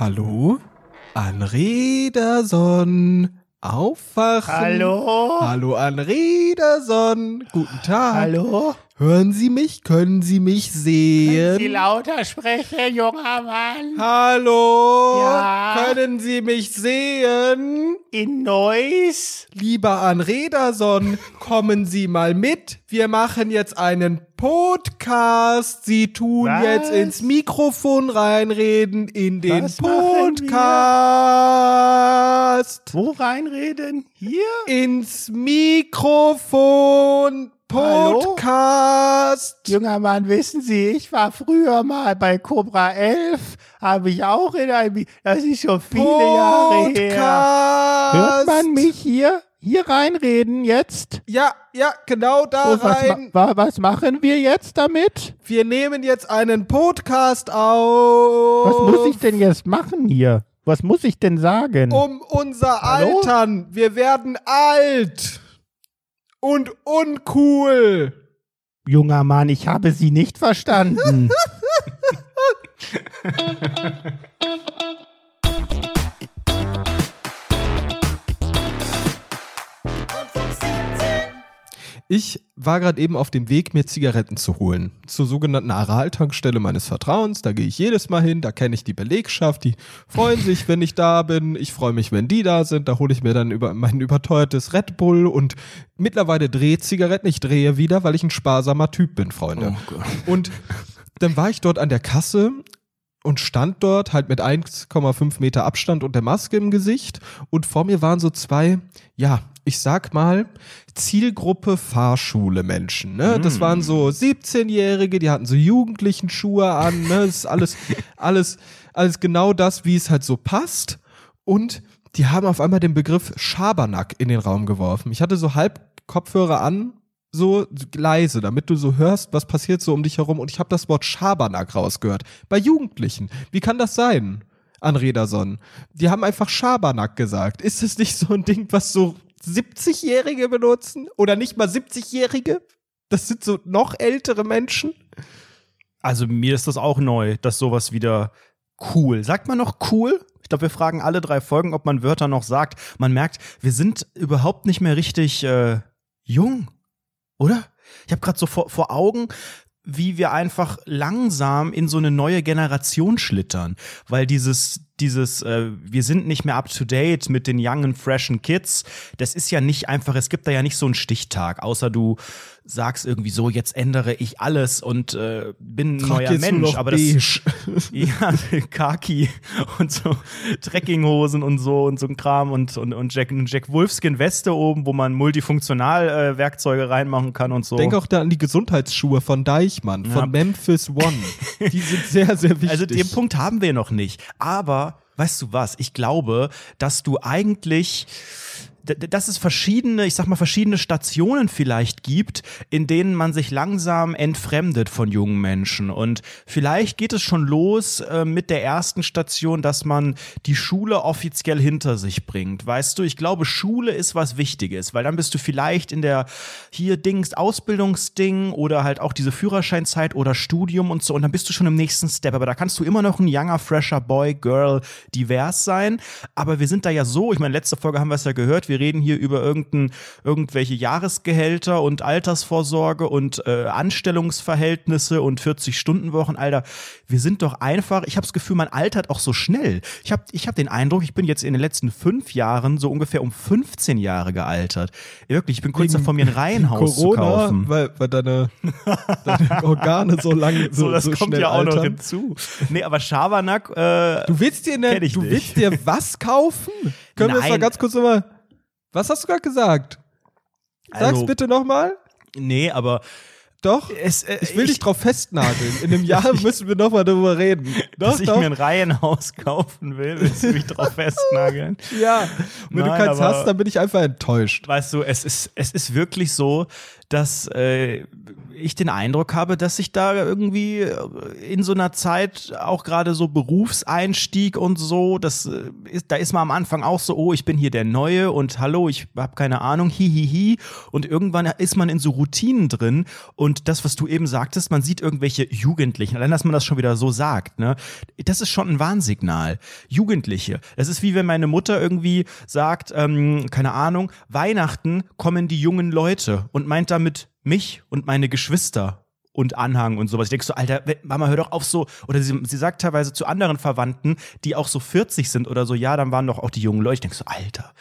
Hallo? Anrederson. Aufwachen. Hallo? Hallo Anrederson. Guten Tag. Hallo? Hören Sie mich? Können Sie mich sehen? Sie lauter sprechen, junger Mann. Hallo? Ja? Können Sie mich sehen? In Neuss? Lieber Anrederson, kommen Sie mal mit. Wir machen jetzt einen Podcast. Sie tun Was? jetzt ins Mikrofon reinreden in den Was? Podcast. Wo reinreden? Hier? Ins Mikrofon Hallo? Podcast. Junger Mann, wissen Sie, ich war früher mal bei Cobra 11, habe ich auch in einem, das ist schon viele Jahre her. Podcast. Hört man mich hier? Hier reinreden jetzt? Ja, ja, genau da Oh, was, ma rein. wa- was machen wir jetzt damit? Wir nehmen jetzt einen Podcast auf. Was muss ich denn jetzt machen hier? Was muss ich denn sagen? Um unser Hallo? Altern. Wir werden alt. Und uncool. Junger Mann, ich habe Sie nicht verstanden. Ich war gerade eben auf dem Weg, mir Zigaretten zu holen. Zur sogenannten Aral-Tankstelle meines Vertrauens. Da gehe ich jedes Mal hin, da kenne ich die Belegschaft, die freuen sich, wenn ich da bin. Ich freue mich, wenn die da sind. Da hole ich mir dann über mein überteuertes Red Bull und mittlerweile Drehzigaretten. Ich drehe wieder, weil ich ein sparsamer Typ bin, Freunde. und dann war ich dort an der Kasse und stand dort halt mit 1,5 Meter Abstand und der Maske im Gesicht und vor mir waren so zwei, ja, ich sag mal, Zielgruppe Fahrschule Menschen. Ne? Das waren so 17-Jährige, die hatten so jugendlichen Schuhe an, ne? Das ist alles, alles, alles genau das, wie es halt so passt. Und die haben auf einmal den Begriff Schabernack in den Raum geworfen. Ich hatte so halb Kopfhörer an, so leise, damit du so hörst, was passiert so um dich herum. Und ich habe das Wort Schabernack rausgehört. Bei Jugendlichen. Wie kann das sein? Anrederson. Die haben einfach Schabernack gesagt. Ist es nicht so ein Ding, was so 70-Jährige benutzen? Oder nicht mal 70-Jährige? Das sind so noch ältere Menschen? Also mir ist das auch neu, dass sowas wieder cool. Sagt man noch cool? Ich glaube, wir fragen alle drei Folgen, ob man Wörter noch sagt. Man merkt, wir sind überhaupt nicht mehr richtig äh, jung, oder? Ich habe gerade so vor, vor Augen, wie wir einfach langsam in so eine neue Generation schlittern, weil dieses dieses äh, wir sind nicht mehr up to date mit den youngen freshen Kids, das ist ja nicht einfach, es gibt da ja nicht so einen Stichtag, außer du sagst irgendwie so, jetzt ändere ich alles und äh, bin ein Trag neuer Mensch, aber das beige. ja, Kaki und so Trekkinghosen und so und so ein Kram und, und, und Jack, eine Jack Wolfskin Weste oben, wo man multifunktional äh, Werkzeuge reinmachen kann und so. Denk auch da an die Gesundheitsschuhe von Deichmann, von Ja. Memphis One. Die sind sehr, sehr wichtig. Also den Punkt haben wir noch nicht. Aber weißt du was? Ich glaube, dass du eigentlich dass es verschiedene, ich sag mal, verschiedene Stationen vielleicht gibt, in denen man sich langsam entfremdet von jungen Menschen. Und vielleicht geht es schon los äh, mit der ersten Station, dass man die Schule offiziell hinter sich bringt. Weißt du, ich glaube, Schule ist was Wichtiges, weil dann bist du vielleicht in der hier Dings, Ausbildungsding oder halt auch diese Führerscheinzeit oder Studium und so. Und dann bist du schon im nächsten Step. Aber da kannst du immer noch ein younger, fresher Boy, Girl, divers sein. Aber wir sind da ja so, ich meine, letzte Folge haben wir es ja gehört, wir reden hier über irgendein, irgendwelche Jahresgehälter und Altersvorsorge und äh, Anstellungsverhältnisse und 40-Stunden-Wochen, Alter. Wir sind doch einfach, ich habe das Gefühl, man altert auch so schnell. Ich habe ich hab den Eindruck, ich bin jetzt in den letzten fünf Jahren so ungefähr um 15 Jahre gealtert. Wirklich, ich bin kurz davor, mir ein Reihenhaus zu Corona, kaufen. weil, weil deine, deine Organe so lang so, So, das so kommt ja auch noch altern. hinzu. Nee, aber Schabernack, äh, Du willst dir, ne, du nicht. willst dir was kaufen? Können wir das mal Nein. ganz kurz nochmal. Was hast du gerade gesagt? Sag's Also- bitte nochmal. nee, aber Doch. es, äh, Ich will dich drauf festnageln. In einem Jahr müssen wir nochmal darüber reden. Doch, dass ich doch. mir ein Reihenhaus kaufen will, willst du mich drauf festnageln? ja. Wenn du Nein, keins aber- hast, dann bin ich einfach enttäuscht. Weißt du, es ist, es ist wirklich so, dass äh, ich den Eindruck habe, dass ich da irgendwie äh, in so einer Zeit auch gerade so Berufseinstieg und so, das äh, ist, da ist man am Anfang auch so, oh, ich bin hier der Neue und hallo, ich habe keine Ahnung, hihihi. Hi, hi. Und irgendwann ist man in so Routinen drin und das, was du eben sagtest, man sieht irgendwelche Jugendlichen, allein, dass man das schon wieder so sagt, ne, das ist schon ein Warnsignal. Jugendliche. Das ist wie wenn meine Mutter irgendwie sagt, ähm, keine Ahnung, Weihnachten kommen die jungen Leute und meint damit mich und meine Geschwister und Anhang und sowas. Ich denke so, Alter, Mama, hör doch auf so. Oder sie, sie sagt teilweise zu anderen Verwandten, die auch so 40 sind oder so, ja, dann waren doch auch die jungen Leute. Ich denke so, Alter,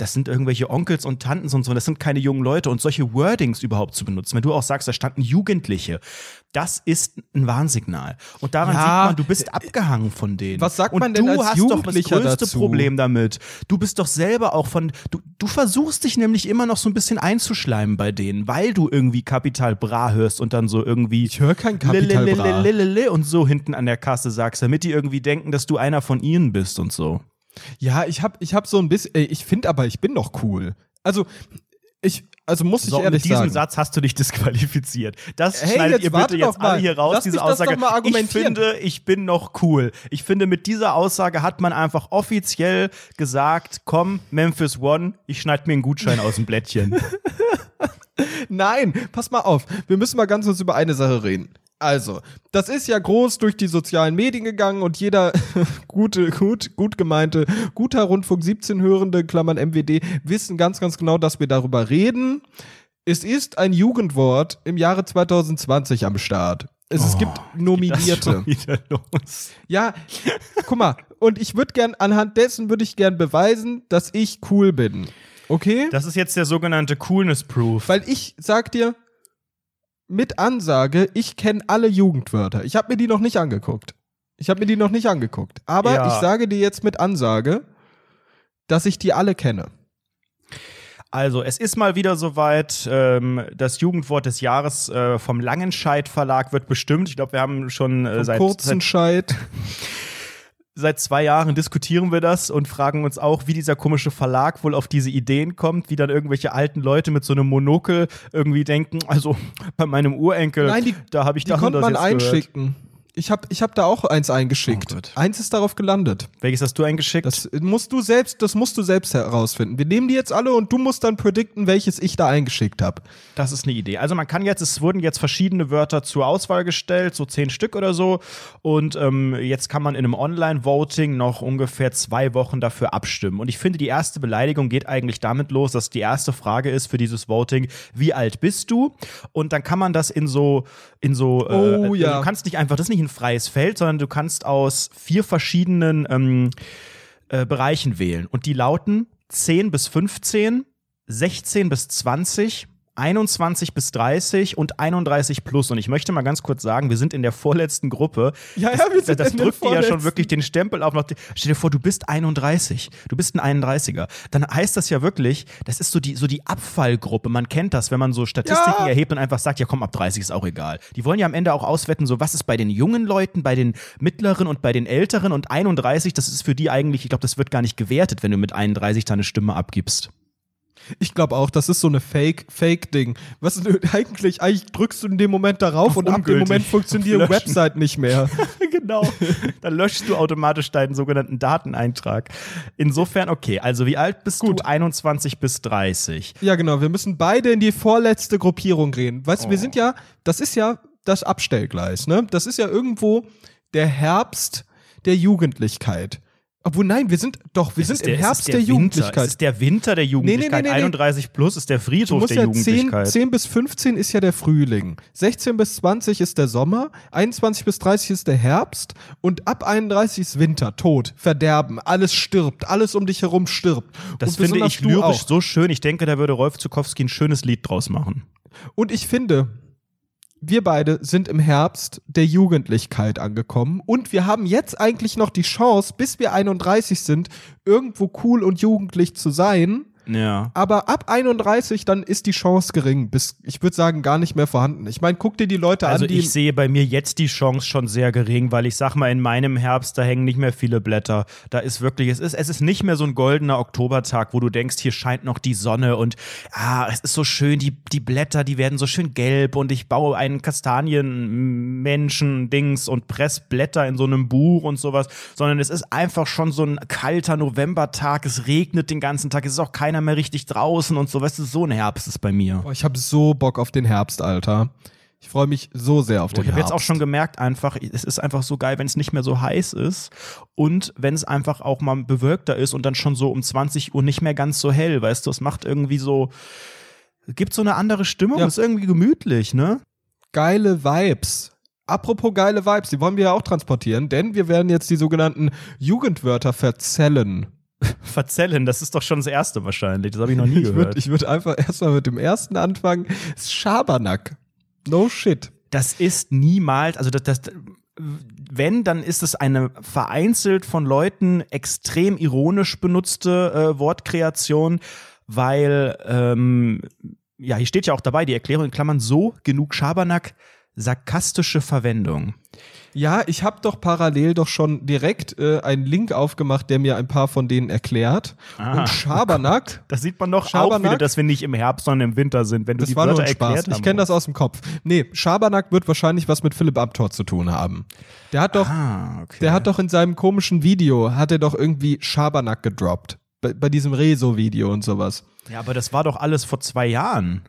das sind irgendwelche Onkels und Tanten und so, das sind keine jungen Leute und solche Wordings überhaupt zu benutzen, wenn du auch sagst, da standen Jugendliche, das ist ein Warnsignal. Und daran ja, sieht man, du bist abgehangen von denen. Was sagt und man denn du als hast Jugendlicher doch das größte dazu? Problem damit. Du bist doch selber auch von, du, du versuchst dich nämlich immer noch so ein bisschen einzuschleimen bei denen, weil du irgendwie Kapital Bra hörst und dann so irgendwie Ich höre kein Kapital Bra. Und so hinten an der Kasse sagst, damit die irgendwie denken, dass du einer von ihnen bist und so. Ja, ich hab, ich hab so ein bisschen, ey, ich finde aber, ich bin doch cool. Also, ich, also muss ich So, ehrlich mit diesem sagen. Satz hast du dich disqualifiziert. Das Hey, schneidet jetzt ihr bitte jetzt alle mal. hier raus, Lass diese Aussage. ich finde, ich bin noch cool. Ich finde, mit dieser Aussage hat man einfach offiziell gesagt, komm, Memphis One, ich schneid mir einen Gutschein aus dem Blättchen. Nein, pass mal auf. Wir müssen mal ganz kurz über eine Sache reden. Also, das ist ja groß durch die sozialen Medien gegangen und jeder gute, gut, gut gemeinte, guter Rundfunk 17 Hörende, Klammern MWD, wissen ganz, ganz genau, dass wir darüber reden. Es ist ein Jugendwort im Jahre 2020 am Start. Es, es gibt Oh, Nominierte. schon wieder los. Ja, guck mal. Und ich würde gern, anhand dessen würde ich gern beweisen, dass ich cool bin. Okay? Das ist jetzt der sogenannte Coolness Proof. Weil ich sag dir, mit Ansage, ich kenne alle Jugendwörter. Ich habe mir die noch nicht angeguckt. Ich habe mir die noch nicht angeguckt. Aber Ja. ich sage dir jetzt mit Ansage, dass ich die alle kenne. Also, es ist mal wieder soweit. Ähm, das Jugendwort des Jahres äh, vom Langenscheidt Verlag wird bestimmt. Ich glaube, wir haben schon äh, Vom seit, kurzen seit. seit zwei Jahren diskutieren wir das und fragen uns auch, wie dieser komische Verlag wohl auf diese Ideen kommt, wie dann irgendwelche alten Leute mit so einem Monokel irgendwie denken, also bei meinem Urenkel, Nein, die- da habe ich Die das konnte man jetzt gehört. Ich habe ich hab da auch eins eingeschickt. Oh eins ist darauf gelandet. Welches hast du eingeschickt? Das musst du selbst, das musst du selbst herausfinden. Wir nehmen die jetzt alle und du musst dann predikten, welches ich da eingeschickt habe. Das ist eine Idee. Also man kann jetzt, es wurden jetzt verschiedene Wörter zur Auswahl gestellt, so zehn Stück oder so. Und ähm, jetzt kann man in einem Online-Voting noch ungefähr zwei Wochen dafür abstimmen. Und ich finde, die erste Beleidigung geht eigentlich damit los, dass die erste Frage ist für dieses Voting, wie alt bist du? Und dann kann man das in so, in so, Oh, äh, ja. du kannst nicht einfach, das ist nicht ein freies Feld, sondern du kannst aus vier verschiedenen ähm, äh, Bereichen wählen. Und die lauten 10 bis 15, 16 bis 20, 21 bis 30 und 31 plus. Und ich möchte mal ganz kurz sagen, wir sind in der vorletzten Gruppe. Ja, ja, das, wir sind das der drückt dir ja schon wirklich den Stempel auf. Stell dir vor, du bist 31. Du bist ein 31er. Dann heißt das ja wirklich, das ist so die, so die Abfallgruppe. Man kennt das, wenn man so Statistiken Ja. erhebt und einfach sagt, ja komm, ab 30 ist auch egal. Die wollen ja am Ende auch auswetten, so was ist bei den jungen Leuten, bei den mittleren und bei den älteren und 31, das ist für die eigentlich, ich glaube, das wird gar nicht gewertet, wenn du mit 31 deine Stimme abgibst. Ich glaube auch, das ist so eine Fake, Fake-Ding. Was eigentlich, eigentlich drückst du in dem Moment darauf Auf und ab dem. Moment funktioniert die. Website nicht mehr. genau. Dann löschst du automatisch deinen sogenannten Dateneintrag. Insofern, okay, also wie alt bist Gut. du? 21 bis 30. Ja, genau. Wir müssen beide in die vorletzte Gruppierung gehen. Weißt du, wir Oh. sind ja, das ist ja das Abstellgleis, ne? Das ist ja irgendwo der Herbst der Jugendlichkeit. Obwohl, nein, wir sind, doch, wir Es sind im der- es Herbst der, der Winter. Jugendlichkeit. Es ist der Winter der Jugendlichkeit. nee, nee, nee. 31 plus ist der Friedhof der ja 10, Jugendlichkeit. 10 bis 15 ist ja der Frühling. 16 bis 20 ist der Sommer. 21 bis 30 ist der Herbst. Und ab 31 ist Winter. Tod, Verderben. Alles stirbt. Alles um dich herum stirbt. das finde ich lyrisch auch. so schön. Ich denke, da würde Rolf Zukowski ein schönes Lied draus machen. Und ich finde, wir beide sind im Herbst der Jugendlichkeit angekommen und wir haben jetzt eigentlich noch die Chance, bis wir 31 sind, irgendwo cool und jugendlich zu sein. Ja. Aber ab 31 dann ist die Chance gering, bis ich würde sagen gar nicht mehr vorhanden. Ich meine, guck dir die Leute Also an, die ich sehe bei mir jetzt die Chance schon sehr gering, weil ich sag mal, in meinem Herbst, da hängen nicht mehr viele Blätter. Da ist wirklich, es ist, es ist nicht mehr so ein goldener Oktobertag, wo du denkst, hier scheint noch die Sonne und ah, es ist so schön, die, die Blätter, die werden so schön gelb und ich baue einen Kastanienmenschen-Dings und press Blätter in so einem Buch und sowas, sondern es ist einfach schon so ein kalter Novembertag, es regnet den ganzen Tag, es ist auch keiner mehr richtig draußen und so, weißt du, so ein Herbst ist bei mir. Boah, ich habe so Bock auf den Herbst, Alter. Ich freue mich so sehr auf den Ich habe Herbst. jetzt auch schon gemerkt, einfach, es ist einfach so geil, wenn es nicht mehr so heiß ist und wenn es einfach auch mal bewölkter ist und dann schon so um 20 Uhr nicht mehr ganz so hell, weißt du, es macht irgendwie so, gibt so eine andere Stimmung, Ja. ist irgendwie gemütlich, ne? geile Vibes. Apropos geile Vibes, die wollen wir ja auch transportieren, denn wir werden jetzt die sogenannten Jugendwörter verzellen. Verzellen, das ist doch schon das erste wahrscheinlich, das habe ich noch nie Ich würde gehört. ich würd einfach erstmal mit dem ersten anfangen. Schabernack. No shit. das ist niemals, also das, das wenn, dann ist es eine vereinzelt von Leuten extrem ironisch benutzte äh, Wortkreation, weil, ähm, ja, hier steht ja auch dabei, die Erklärung in Klammern so, genug Schabernack, sarkastische Verwendung. Ja, ich habe doch parallel doch schon direkt äh, einen Link aufgemacht, der mir ein paar von denen erklärt. Ah. Und Schabernack, Das sieht man doch auch Schabernack? wieder, dass wir nicht im Herbst, sondern im Winter sind, wenn du das die war nur Wörter ein Spaß. Ich kenne das aus dem Kopf. Nee, Schabernack wird wahrscheinlich was mit Philipp Amthor zu tun haben. Der hat doch, Ah, okay. der hat doch in seinem komischen Video, hat er doch irgendwie Schabernack gedroppt. Bei, bei diesem Rezo-Video und sowas. ja, aber das war doch alles vor zwei Jahren.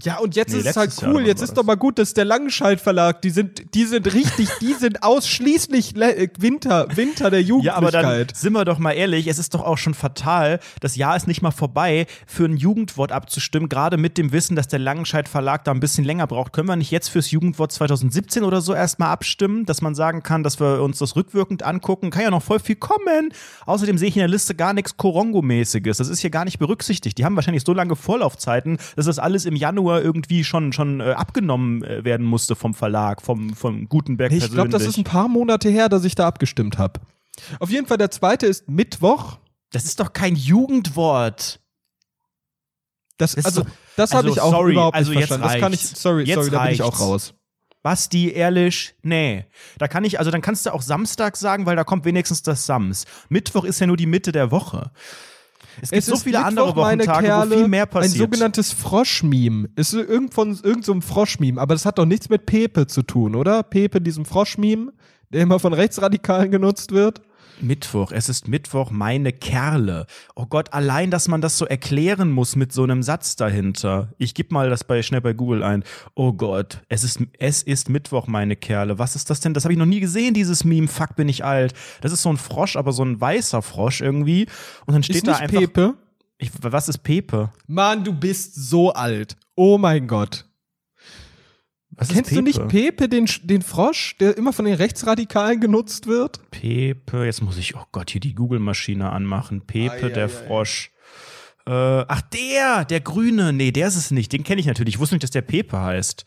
Ja, und jetzt Nee, ist es halt cool. Jetzt ist doch mal gut, dass der Langenscheidt Verlag, die sind, die sind richtig, die sind ausschließlich Le äh, Winter, Winter der Ja, aber dann Jugendlichkeit. sind wir doch mal ehrlich, es ist doch auch schon fatal, das Jahr ist nicht mal vorbei, für ein Jugendwort abzustimmen, gerade mit dem Wissen, dass der Langenscheidt Verlag da ein bisschen länger braucht. Können wir nicht jetzt fürs Jugendwort 2017 oder so erstmal abstimmen, dass man sagen kann, dass wir uns das rückwirkend angucken? Kann ja noch voll viel kommen. Außerdem sehe ich in der Liste gar nichts Korongo-mäßiges. Das ist hier gar nicht berücksichtigt. Die haben wahrscheinlich so lange Vorlaufzeiten, dass das alles im Januar irgendwie schon, schon äh, abgenommen äh, werden musste vom Verlag, vom, vom Gutenberg ich glaube, das ist ein paar Monate her, dass ich da abgestimmt habe. Auf jeden Fall, der zweite ist Mittwoch. das ist doch kein Jugendwort. Das, Das ist also, so- das habe also, ich auch sorry, überhaupt also nicht jetzt verstanden. Das kann ich, reicht's. sorry, Jetzt sorry, da bin ich auch reicht's. raus. Basti, ehrlich, nee. Da kann ich, also dann kannst du auch Samstag sagen, weil da kommt wenigstens das Sams. Mittwoch ist ja nur die Mitte der Woche. Es gibt so ist viele Mittwoch, andere Wochentage, Kerle, wo viel mehr Ein passiert. sogenanntes Froschmeme. Ist so irgend von irgend so einem Froschmeme, aber das hat doch nichts mit Pepe zu tun, oder? Pepe, diesem Froschmeme, der immer von Rechtsradikalen genutzt wird. Mittwoch, es ist Mittwoch, meine Kerle. Oh Gott, allein, dass man das so erklären muss mit so einem Satz dahinter. Ich gebe mal das bei, schnell bei Google ein. Oh Gott, es ist, es ist Mittwoch, meine Kerle. Was ist das denn? Das habe ich noch nie gesehen, dieses Meme. Fuck, bin ich alt. Das ist so ein Frosch, aber so ein weißer Frosch irgendwie. Und dann steht Ist da nicht einfach. Pepe? Ich, was ist Pepe? Mann, du bist so alt. Oh mein Gott. Was Kennst du nicht Pepe, den, den Frosch, der immer von den Rechtsradikalen genutzt wird? Pepe, jetzt muss ich, oh Gott, hier die Google-Maschine anmachen. Pepe, Ei, ei, der ei. Frosch. Äh, ach, der, der Grüne. Nee, der ist es nicht. Den kenne ich natürlich. Ich wusste nicht, dass der Pepe heißt.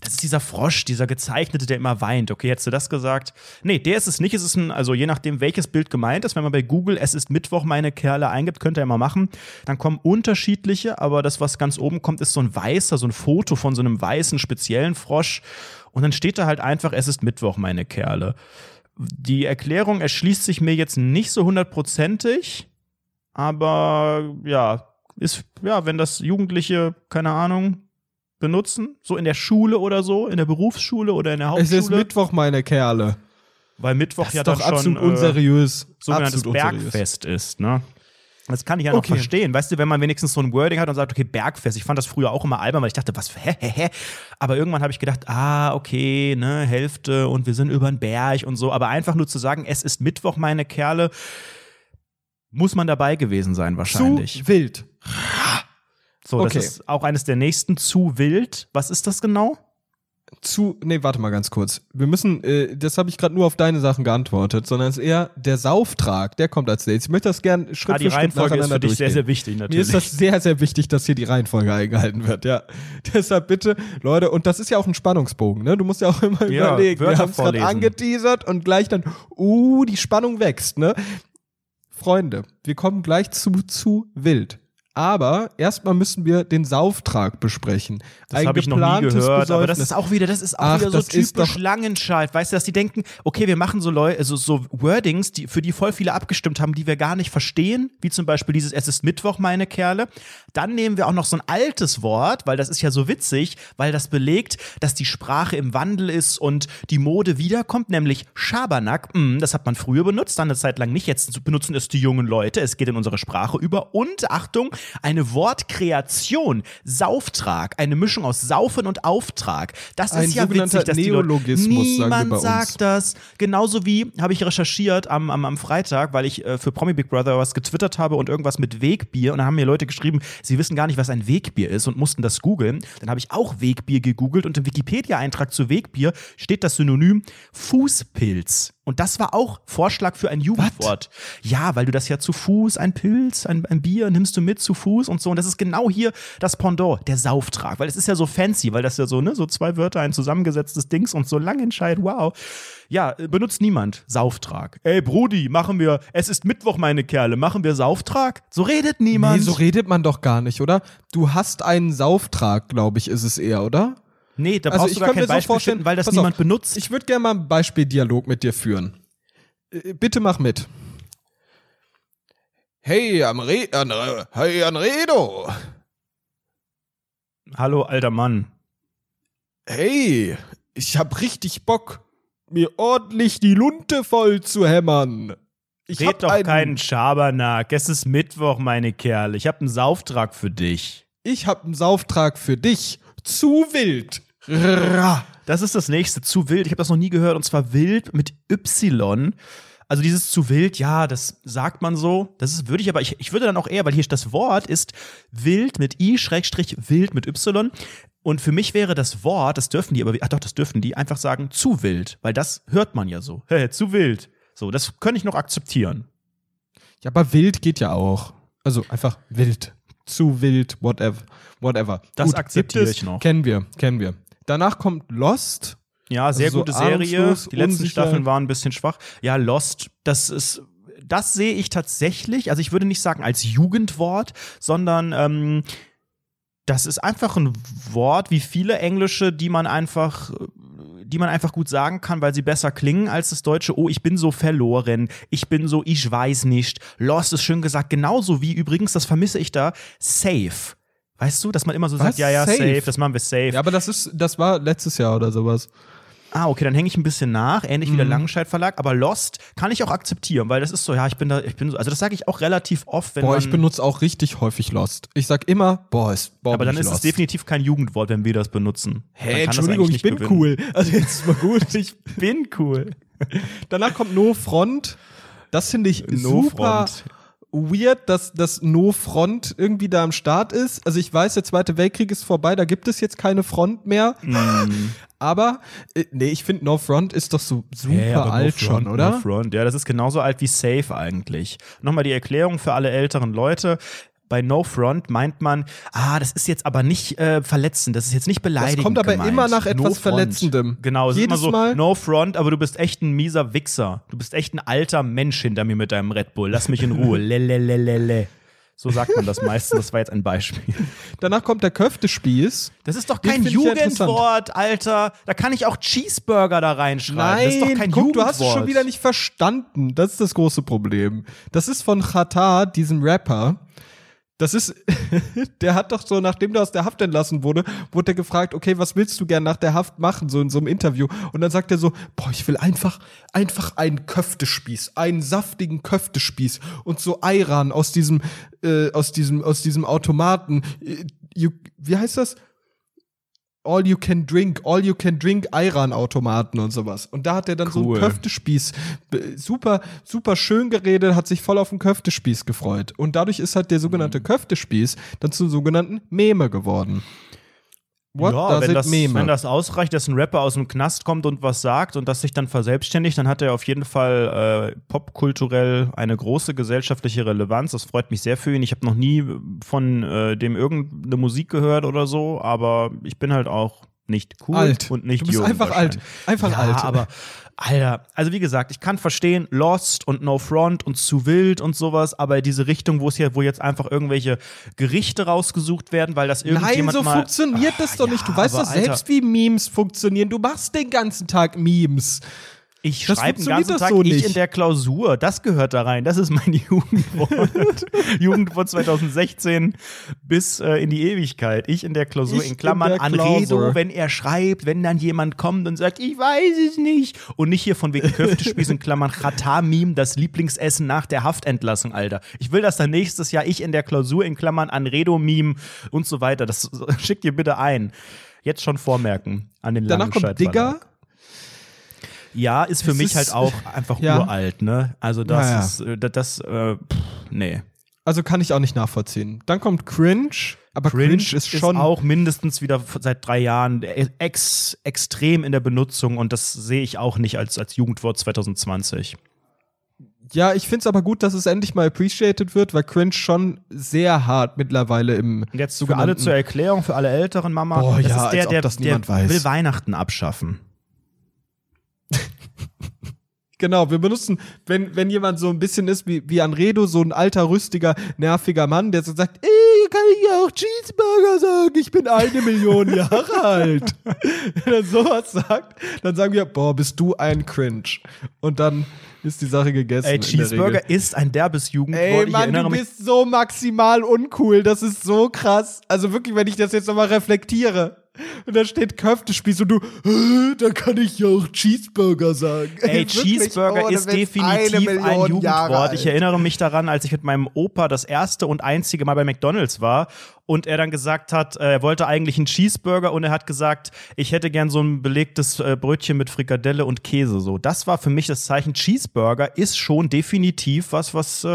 Das ist dieser Frosch, dieser Gezeichnete, der immer weint. Okay, hättest du das gesagt? Nee, der ist es nicht. Es ist ein, also je nachdem, welches Bild gemeint ist, wenn man bei Google Es ist Mittwoch, meine Kerle eingibt, könnt ihr immer machen. Dann kommen unterschiedliche, aber das, was ganz oben kommt, ist so ein weißer, so ein Foto von so einem weißen, speziellen Frosch. Und dann steht da halt einfach, es ist Mittwoch, meine Kerle. Die Erklärung erschließt sich mir jetzt nicht so hundertprozentig, aber ja, ist, ja, wenn das Jugendliche, keine Ahnung, benutzen, so in der Schule oder so, in der Berufsschule oder in der Es ist Hauptschule, Mittwoch, meine Kerle. weil Mittwoch Das ja doch dann schon absolut äh, unseriös. sogenanntes absolut unseriös. Bergfest ist, ne? Das kann ich ja noch Okay. verstehen. Weißt du, wenn man wenigstens so ein Wording hat und sagt, okay, Bergfest. Ich fand das früher auch immer albern, weil ich dachte, was, hä, hä, hä? Aber irgendwann habe ich gedacht, ah, okay, ne, Hälfte und wir sind über den Berg und so. Aber einfach nur zu sagen, es ist Mittwoch, meine Kerle, muss man dabei gewesen sein wahrscheinlich. Zu wild. So, das okay. ist auch eines der nächsten zu wild. Was ist das genau? Zu, nee, warte mal ganz kurz. Wir müssen, äh, das habe ich gerade nur auf deine Sachen geantwortet, sondern es ist eher der Sauftrag, der kommt als nächstes. Ich möchte das gern Schritt Ah, die für Schritt Reihenfolge ist nacheinander für dich sehr, durchgehen. sehr wichtig Mir natürlich. ist das sehr, sehr wichtig, dass hier die Reihenfolge eingehalten wird, ja. Deshalb bitte, Leute, und das ist ja auch ein Spannungsbogen, ne? Du musst ja auch immer Ja, überlegen. Wörter Wir haben es gerade angeteasert und gleich dann, uh, die Spannung wächst, ne? Freunde, wir kommen gleich zu zu wild. Aber erstmal müssen wir den Sauftrag besprechen. Das habe ich noch nie gehört, aber das ist auch wieder, das ist auch Ach, wieder so typisch Langenscheid, weißt du, dass die denken, okay, wir machen so Leute, also so Wordings, die, für die voll viele abgestimmt haben, die wir gar nicht verstehen, wie zum Beispiel dieses Es ist Mittwoch, meine Kerle. Dann nehmen wir auch noch so ein altes Wort, weil das ist ja so witzig, weil das belegt, dass die Sprache im Wandel ist und die Mode wiederkommt, nämlich Schabernack. Mm, das hat man früher benutzt, dann eine Zeit lang nicht, jetzt benutzen es die jungen Leute, es geht in unsere Sprache über und Achtung, eine Wortkreation, Sauftrag, eine Mischung aus Saufen und Auftrag. Das Ein ist ja witzig, dass die Leute, Neologismus, sagen wir niemand sagt das. Genauso wie habe ich recherchiert am, am, am Freitag, weil ich äh, für Promi Big Brother was getwittert habe und irgendwas mit Wegbier und dann haben mir Leute geschrieben, sie wissen gar nicht, was ein Wegbier ist und mussten das googeln. Dann habe ich auch Wegbier gegoogelt und im Wikipedia-Eintrag zu Wegbier steht das Synonym Fußpilz. Und das war auch Vorschlag für ein Jugendwort. Ja, weil du das ja zu Fuß, ein Pilz, ein, ein Bier nimmst du mit zu Fuß und so. Und das ist genau hier das Pendant, der Sauftrag. Weil es ist ja so fancy, weil das ja so, ne, so zwei Wörter, ein zusammengesetztes Dings und so lang entscheidet, wow. Ja, benutzt niemand Sauftrag. Ey, Brudi, machen wir, es ist Mittwoch, meine Kerle, machen wir Sauftrag? So redet niemand. Nee, so redet man doch gar nicht, oder? Du hast einen Sauftrag, glaube ich, ist es eher, oder? Nee, da Also brauchst ich du gar kein mir so Beispiel vorstellen, finden, weil das pass niemand auf, benutzt. Ich würde gerne mal einen Beispieldialog mit dir führen. Äh, Bitte mach mit. Hey, Amre Anre hey, Anredo. Hallo, alter Mann. Hey, ich hab richtig Bock, mir ordentlich die Lunte voll zu hämmern. Ich hab Red doch einen, keinen Schabernack. Es ist Mittwoch, meine Kerle. Ich habe einen Sauftrag für dich. Ich hab einen Sauftrag für dich. Zu wild. Das ist das nächste. Zu wild. Ich habe das noch nie gehört. Und zwar wild mit Y. Also dieses zu wild, ja, das sagt man so. Das ist, würde ich aber, ich, ich würde dann auch eher, weil hier das Wort ist wild mit I, Schrägstrich, wild mit Y. Und für mich wäre das Wort, das dürfen die, aber, ach doch, das dürfen die, einfach sagen zu wild. Weil das hört man ja so. Hey, zu wild. So, das könnte ich noch akzeptieren. Ja, aber wild geht ja auch. Also einfach wild. Zu wild, whatever. whatever. Das Gut, akzeptiere ich noch. Kennen wir, kennen wir. Danach kommt Lost. Ja, sehr Also so gute Serie. ahnungslos, Die letzten. Staffeln waren ein bisschen schwach. Ja, Lost, das ist, das sehe ich tatsächlich, also ich würde nicht sagen als Jugendwort, sondern ähm, das ist einfach ein Wort wie viele englische, die man einfach die man einfach gut sagen kann, weil sie besser klingen als das deutsche Oh, ich bin so verloren, ich bin so ich weiß nicht. Lost ist schön gesagt, genauso wie übrigens, das vermisse ich da, safe. Weißt du, dass man immer so Was? sagt, ja, ja, safe. Safe? das machen wir safe. Ja, aber das ist, das war letztes Jahr oder sowas. Ah, okay, dann hänge ich ein bisschen nach, ähnlich wie der Mhm. Langenscheid Verlag, aber Lost kann ich auch akzeptieren, weil das ist so, ja, ich bin da, ich bin so, also das sage ich auch relativ oft, wenn boah, ich benutze auch richtig häufig Lost. Ich sag immer, boah, ist, boah, aber dann ist es lost. definitiv kein Jugendwort, wenn wir das benutzen. Hä, das Entschuldigung, ich bin gewinnen. cool. Also jetzt ist mal gut. Ich, Bin cool. danach kommt No Front. Das finde ich No super Front. Weird, dass das No Front irgendwie da am Start ist. Also ich weiß, der Zweite Weltkrieg ist vorbei, da gibt es jetzt keine Front mehr. Mm. Aber äh, nee, ich finde No Front ist doch so super no alt front, schon, oder? No front. Ja, das ist genauso alt wie Safe eigentlich. Nochmal die Erklärung für alle älteren Leute. Bei No Front meint man, ah, das ist jetzt aber nicht äh, verletzend, das ist jetzt nicht beleidigend. kommt aber gemeint. immer nach No etwas Front. Verletzendem. Genau, es ist immer Jedes so, Mal- No Front, aber du bist echt ein mieser Wichser. Du bist echt ein alter Mensch hinter mir mit deinem Red Bull. Lass mich in Ruhe. Lelelelele. So sagt man das meistens. Das war jetzt ein Beispiel. Danach kommt der Köftespieß. Das ist doch kein. Jugendwort, Alter. Da kann ich auch Cheeseburger da reinschreiben. das ist doch kein guck, Jugendwort. du hast es schon wieder nicht verstanden. Das ist das große Problem. Das ist von Chata, diesem Rapper. Das ist, der hat doch so, nachdem der aus der Haft entlassen wurde, wurde er gefragt, okay, was willst du gern nach der Haft machen, so in so einem Interview. Und dann sagt er so, boah, ich will einfach, einfach einen Köftespieß, einen saftigen Köftespieß und so Ayran aus diesem, äh, aus diesem, aus diesem Automaten. Äh, You, wie heißt das? All you can drink, all you can drink Ayran-Automaten und sowas. Und da hat er dann so Cool. einen Köftespieß, b- super, super schön geredet, hat sich voll auf den Köftespieß gefreut. Und dadurch ist halt der Mhm. sogenannte Köftespieß dann zum sogenannten Meme geworden. What ja, wenn das, wenn das ausreicht, dass ein Rapper aus dem Knast kommt und was sagt und das sich dann verselbstständigt, dann hat er auf jeden Fall äh, popkulturell eine große gesellschaftliche Relevanz. Das freut mich sehr für ihn. Ich habe noch nie von äh, dem irgendeine Musik gehört oder so, aber ich bin halt auch nicht cool Alt. und nicht Du bist jung. einfach alt. Einfach ja, alt. aber Alter, also wie gesagt, ich kann verstehen, Lost und No Front und zu wild und sowas, aber diese Richtung, wo es hier, wo jetzt einfach irgendwelche Gerichte rausgesucht werden, weil das Nein, irgendjemand so mal funktioniert das doch ja, nicht. Du weißt doch selbst, Alter. wie Memes funktionieren. Du machst den ganzen Tag Memes. Ich schreibe den ganzen Tag so ich nicht. in der Klausur. Das gehört da rein. Das ist mein Jugendwort. Jugendwort 2016 bis äh, in die Ewigkeit. Ich in der Klausur Ich in in Klammern der Anredo, wenn er schreibt, wenn dann jemand kommt und sagt, ich weiß es nicht. Und nicht hier von wegen Köftespieß in Klammern Chata-Meme, das Lieblingsessen nach der Haftentlassung, Alter. Ich will, dass dann nächstes Jahr ich in der Klausur in Klammern Anredo-Meme und so weiter. Das schickt ihr bitte ein. Jetzt schon vormerken an den Danach kommt. Digger. Ja, ist für Es mich ist- halt auch einfach Ja. uralt, ne? Also das Naja. ist, äh, das, das äh, pff, nee. Also kann ich auch nicht nachvollziehen. Dann kommt Cringe. Aber Cringe, ist schon. auch mindestens wieder seit drei Jahren ex, extrem in der Benutzung und das sehe ich auch nicht als, als Jugendwort 2020. ja, ich finde es aber gut, dass es endlich mal appreciated wird, weil Cringe schon sehr hart mittlerweile im. Und jetzt für alle zur Erklärung, für alle älteren Mama, Boah, das ja, ist der, der, das der niemand weiß. will Weihnachten abschaffen. Genau, wir benutzen, wenn, wenn jemand so ein bisschen ist wie, wie Anredo, so ein alter, rüstiger, nerviger Mann, der so sagt, ey, kann ich auch Cheeseburger sagen, ich bin eine Million Jahre alt. Wenn er sowas sagt, dann sagen wir, boah, bist du ein Cringe. Und dann ist die Sache gegessen. Ey, Cheeseburger ist ein derbes Jugendwort. Ey, Mann, du bist so maximal uncool. Das ist so krass. Also wirklich, wenn ich das jetzt nochmal reflektiere. Und da steht Köftespieß und du, da kann ich ja auch Cheeseburger sagen. Ey, Cheeseburger ohne ist definitiv ein Jugendwort. Ich erinnere mich daran, als ich mit meinem Opa das erste und einzige Mal bei McDonalds war und er dann gesagt hat, äh, er wollte eigentlich einen Cheeseburger und er hat gesagt, ich hätte gern so ein belegtes äh, Brötchen mit Frikadelle und Käse. So, das war für mich das Zeichen. Cheeseburger ist schon definitiv was, was äh,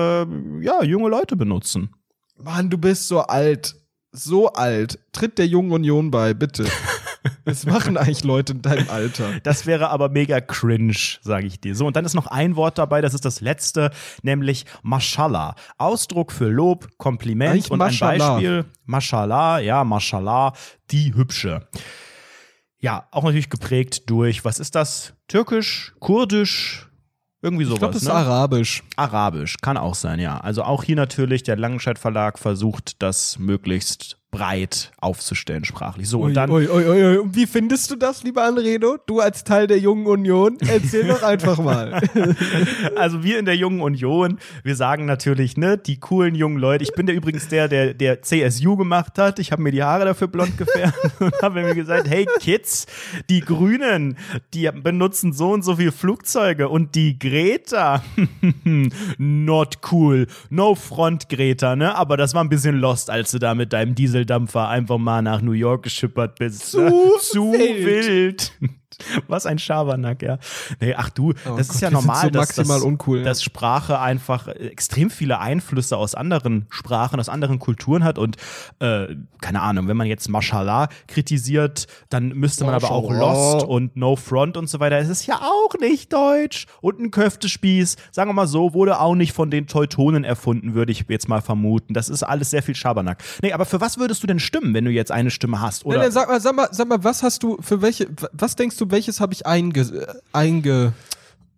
ja junge Leute benutzen. Mann, du bist so alt. So alt. Tritt der Jungen Union bei, bitte. Was machen eigentlich Leute in deinem Alter? Das wäre aber mega cringe, sage ich dir. So, und dann ist noch ein Wort dabei, das ist das letzte, nämlich Mashallah. Ausdruck für Lob, Kompliment Eigentlich und Mashallah. ein Beispiel. Mashallah, ja, Mashallah, die Hübsche. Ja, auch natürlich geprägt durch, was ist das? Türkisch, Kurdisch, irgendwie sowas. Ich glaube, das ist ne? arabisch. Arabisch, kann auch sein, ja. Also auch hier natürlich, der Langenscheidt Verlag versucht, das möglichst breit aufzustellen sprachlich. So, und dann ui, ui, ui, ui. Und wie findest du das, lieber Anredo? Du als Teil der Jungen Union? Erzähl doch einfach mal. Also wir in der Jungen Union, wir sagen natürlich, ne, die coolen jungen Leute. Ich bin der übrigens der, der, der CSU gemacht hat. Ich habe mir die Haare dafür blond gefärbt und habe mir gesagt, hey Kids, die Grünen, die benutzen so und so viel Flugzeuge und die Greta, not cool. No front Greta, ne? Aber das war ein bisschen lost, als du da mit deinem Dieseldampfer einfach mal nach New York geschippert bist. Zu ne? Zu wild. wild. Was ein Schabernack, ja. Nee, ach du, Oh das Gott, ist ja normal, so dass, maximal dass, uncool, ja. dass Sprache einfach extrem viele Einflüsse aus anderen Sprachen, aus anderen Kulturen hat und äh, keine Ahnung, wenn man jetzt Mashallah kritisiert, dann müsste man aber auch. Lost und No Front und so weiter. Es ist ja auch nicht deutsch und ein Köftespieß, sagen wir mal so, wurde auch nicht von den Teutonen erfunden, würde ich jetzt mal vermuten. Das ist alles sehr viel Schabernack. Nee, aber für was würdest du denn stimmen, wenn du jetzt eine Stimme hast? Oder Nein, nein, sag mal, sag mal, sag mal, was hast du für welche, was denkst du, welches habe ich einge, äh, einge,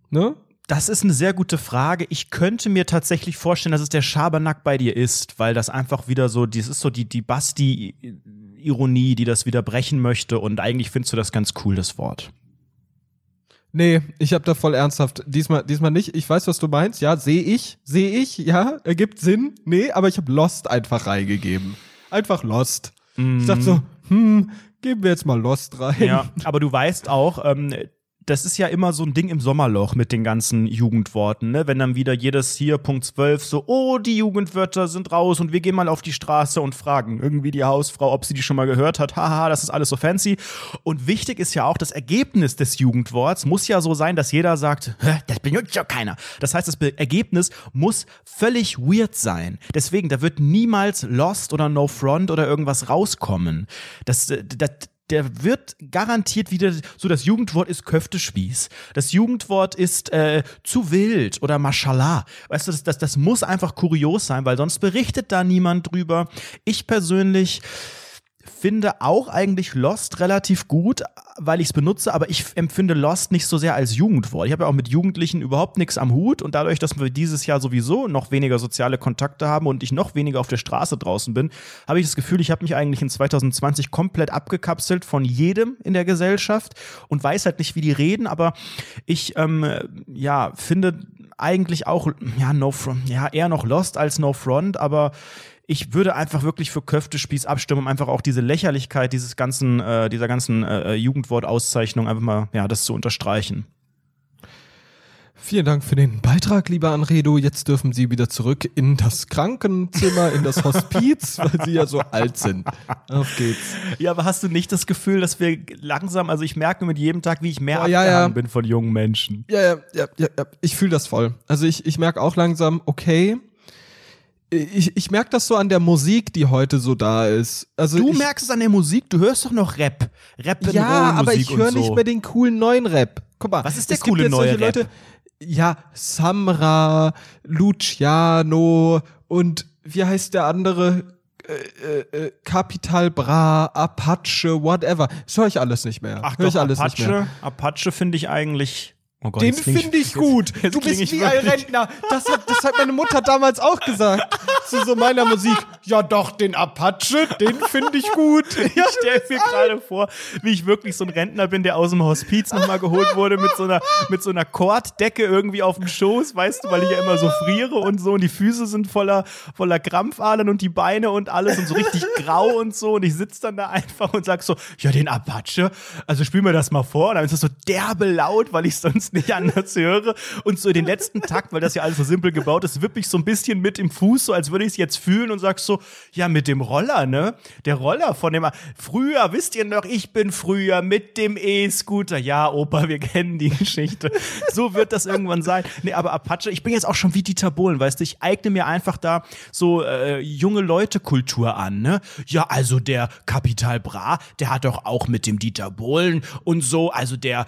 ne? Das ist eine sehr gute Frage. Ich könnte mir tatsächlich vorstellen, dass es der Schabernack bei dir ist, weil das einfach wieder so, das ist so die, die Basti-Ironie, die das wieder brechen möchte und eigentlich findest du das ganz cool, das Wort. Nee, ich habe da voll ernsthaft. Diesmal, diesmal nicht. Ich weiß, was du meinst. Ja, sehe ich, sehe ich. Ja, ergibt Sinn. Nee, aber ich habe Lost einfach reingegeben. Einfach Lost. Ich dachte so, hm, geben wir jetzt mal Lost rein. Ja, aber du weißt auch, ähm, das ist ja immer so ein Ding im Sommerloch mit den ganzen Jugendworten, ne? Wenn dann wieder jedes hier Punkt 12 so, oh, die Jugendwörter sind raus und wir gehen mal auf die Straße und fragen irgendwie die Hausfrau, ob sie die schon mal gehört hat. Haha, das ist alles so fancy. Und wichtig ist ja auch, das Ergebnis des Jugendworts muss ja so sein, dass jeder sagt, das benutzt ja keiner. Das heißt, das Ergebnis muss völlig weird sein. Deswegen, da wird niemals Lost oder No Front oder irgendwas rauskommen. Das, äh, das der wird garantiert wieder, so das Jugendwort ist Köftespieß. Das Jugendwort ist äh, zu wild oder Mashallah. Weißt du, das, das, das muss einfach kurios sein, weil sonst berichtet da niemand drüber. Ich persönlich finde auch eigentlich Lost relativ gut, weil ich es benutze, aber ich empfinde Lost nicht so sehr als Jugendwort. Ich habe ja auch mit Jugendlichen überhaupt nichts am Hut und dadurch, dass wir dieses Jahr sowieso noch weniger soziale Kontakte haben und ich noch weniger auf der Straße draußen bin, habe ich das Gefühl, ich habe mich eigentlich in 2020 komplett abgekapselt von jedem in der Gesellschaft und weiß halt nicht, wie die reden, aber ich ähm, ja finde eigentlich auch ja No Front, ja eher noch Lost als No Front, aber ich würde einfach wirklich für Köftespieß abstimmen, um einfach auch diese Lächerlichkeit dieses ganzen, äh, dieser ganzen äh, Jugendwortauszeichnung einfach mal, ja, das zu unterstreichen. Vielen Dank für den Beitrag, lieber Anredo. Jetzt dürfen Sie wieder zurück in das Krankenzimmer, in das Hospiz, weil Sie ja so alt sind. Auf geht's. Ja, aber hast du nicht das Gefühl, dass wir langsam, also ich merke mit jedem Tag, wie ich mehr Oh, ja, ja. bin von jungen Menschen. Ja, ja, ja, ja, ja. ich fühle das voll. Also ich, ich merke auch langsam, okay, ich, ich merke das so an der Musik, die heute so da ist. Also Du ich, merkst es an der Musik, du hörst doch noch Rap. Rap Ja, aber ich höre so. nicht mehr den coolen neuen Rap. Guck mal, Was ist der coole neue Rap? Leute, ja, Samra, Luciano und wie heißt der andere? Äh, äh, äh, Capital Bra, Apache, whatever. Das höre ich alles nicht mehr. Ach hör ich doch, alles nicht mehr. Apache, Apache finde ich eigentlich. Oh Gott, Den jetzt finde ich gut. jetzt du kling bist wie ein Rentner. Das hat, das hat meine Mutter damals auch gesagt. Zu so meiner Musik. Ja doch, den Apache, den finde ich gut. Ich stelle mir gerade vor, wie ich wirklich so ein Rentner bin, der aus dem Hospiz nochmal geholt wurde mit so einer, mit so einer Korddecke irgendwie auf dem Schoß, weißt du, weil ich ja immer so friere und so und die Füße sind voller, voller Krampfadern und die Beine und alles und so richtig grau und so und ich sitze dann da einfach und sag so, ja, den Apache, also spiel mir das mal vor und dann ist das so derbe laut, weil ich sonst nicht anders höre und so den letzten Takt, weil das ja alles so simpel gebaut ist, wippe ich so ein bisschen mit im Fuß, so als würde ich es jetzt fühlen und sag so, ja, mit dem Roller, ne? Der Roller von dem, früher, wisst ihr noch, ich bin früher mit dem E-Scooter. Ja, Opa, wir kennen die Geschichte. So wird das irgendwann sein. Nee, aber Apache, ich bin jetzt auch schon wie Dieter Bohlen, weißt du, ich eigne mir einfach da so äh, junge Leute-Kultur an, ne? Ja, also der Kapital Bra, der hat doch auch mit dem Dieter Bohlen und so, also der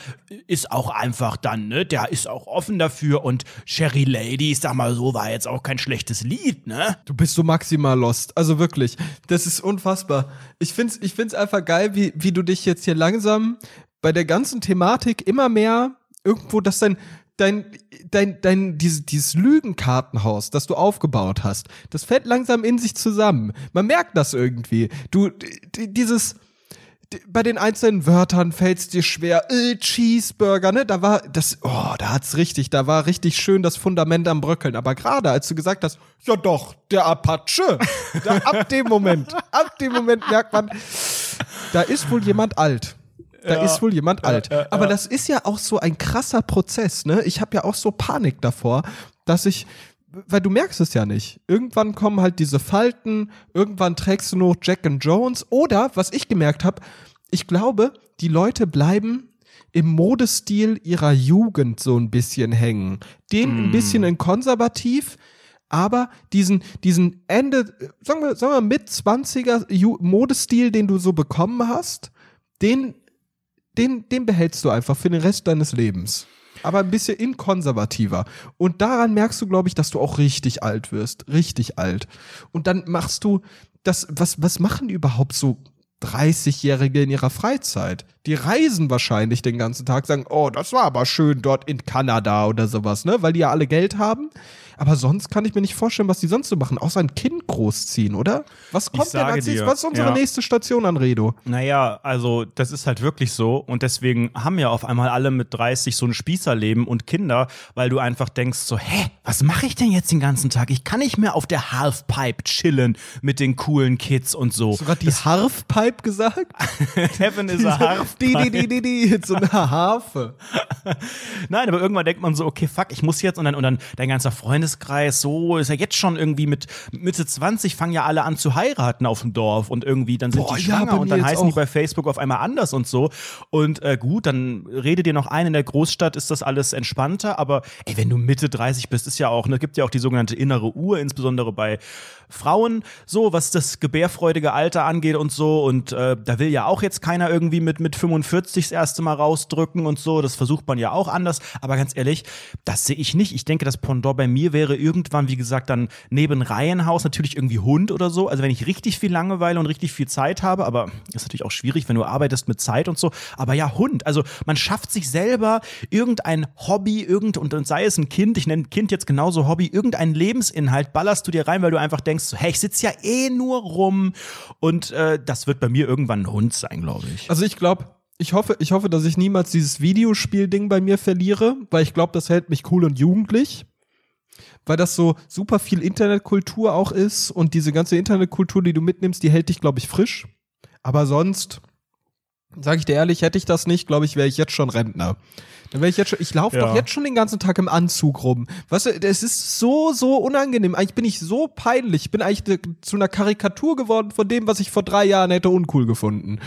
ist auch einfach dann, ne? Der ist auch offen dafür und Sherry Lady, sag mal so, war jetzt auch kein schlechtes Lied, ne? Du bist so maximal lost. Also wirklich. Das ist unfassbar. Ich find's, ich find's einfach geil, wie, wie du dich jetzt hier langsam bei der ganzen Thematik immer mehr irgendwo, dass dein, dein, dein, dein, dieses, dieses Lügenkartenhaus, das du aufgebaut hast, das fällt langsam in sich zusammen. Man merkt das irgendwie. Du, dieses, bei den einzelnen Wörtern fällt es dir schwer. Äh, Cheeseburger, ne? Da war das, oh, da hat's richtig, da war richtig schön das Fundament am Bröckeln. Aber gerade als du gesagt hast, ja doch, der Apache, da, ab dem Moment, ab dem Moment merkt man, da ist wohl jemand alt. Da ist wohl jemand alt. Aber das ist ja auch so ein krasser Prozess, ne? Ich habe ja auch so Panik davor, dass ich weil du merkst es ja nicht. Irgendwann kommen halt diese Falten, irgendwann trägst du noch Jack and Jones oder was ich gemerkt habe, ich glaube, die Leute bleiben im Modestil ihrer Jugend so ein bisschen hängen. Den ein bisschen in konservativ, aber diesen, diesen Ende, sagen wir, sagen wir mit 20er Ju Modestil, den du so bekommen hast, den, den, den behältst du einfach für den Rest deines Lebens. Aber ein bisschen inkonservativer. Und daran merkst du, glaube ich, dass du auch richtig alt wirst. Richtig alt. Und dann machst du das, was, was machen überhaupt so 30-Jährige in ihrer Freizeit? Die reisen wahrscheinlich den ganzen Tag, sagen, oh, das war aber schön dort in Kanada oder sowas, ne? Weil die ja alle Geld haben. Aber sonst kann ich mir nicht vorstellen, was die sonst so machen, außer ein Kind großziehen, oder? Was kommt denn als nächstes? dir, Was ist unsere ja. nächste Station an Redo? Naja, also das ist halt wirklich so und deswegen haben ja auf einmal alle mit 30 so ein Spießerleben und Kinder, weil du einfach denkst so, hä, was mache ich denn jetzt den ganzen Tag? Ich kann nicht mehr auf der Halfpipe chillen mit den coolen Kids und so. Hast du gerade die Harfpipe gesagt? Heaven is a Halfpipe. Die, die, die, die, die, so eine Harfe. Nein, aber irgendwann denkt man so, okay, fuck, ich muss jetzt und dann, und dann dein ganzer Freundeskreis, so ist ja jetzt schon irgendwie mit Mitte 20 fangen ja alle an zu heiraten auf dem Dorf und irgendwie dann sind Boah, die ja, schwanger bei und dann heißen die auch. bei Facebook auf einmal anders und so. Und äh, gut, dann rede dir noch ein, in der Großstadt ist das alles entspannter, aber ey, wenn du Mitte 30 bist, ist ja auch, ne, gibt ja auch die sogenannte innere Uhr, insbesondere bei Frauen, so was das gebärfreudige Alter angeht und so. Und äh, da will ja auch jetzt keiner irgendwie mit, mit 45 das erste Mal rausdrücken und so. Das versucht man ja auch anders. Aber ganz ehrlich, das sehe ich nicht. Ich denke, das Pendant bei mir wäre irgendwann, wie gesagt, dann neben Reihenhaus natürlich irgendwie Hund oder so. Also wenn ich richtig viel Langeweile und richtig viel Zeit habe, aber ist natürlich auch schwierig, wenn du arbeitest mit Zeit und so. Aber ja, Hund. Also man schafft sich selber irgendein Hobby, irgend, und, und sei es ein Kind, ich nenne Kind jetzt genauso Hobby, irgendeinen Lebensinhalt ballerst du dir rein, weil du einfach denkst, so, hey, ich sitze ja eh nur rum. Und äh, das wird bei mir irgendwann ein Hund sein, glaube ich. Also ich glaube, ich hoffe, ich hoffe, dass ich niemals dieses Videospiel-Ding bei mir verliere, weil ich glaube, das hält mich cool und jugendlich. Weil das so super viel Internetkultur auch ist und diese ganze Internetkultur, die du mitnimmst, die hält dich, glaube ich, frisch. Aber sonst, sage ich dir ehrlich, hätte ich das nicht, glaube ich, wäre ich jetzt schon Rentner. Dann wäre ich jetzt schon, ich laufe Ja. doch jetzt schon den ganzen Tag im Anzug rum. Weißt du, es ist so, so unangenehm. Eigentlich bin ich so peinlich. Ich bin eigentlich ne- zu einer Karikatur geworden von dem, was ich vor drei Jahren hätte uncool gefunden.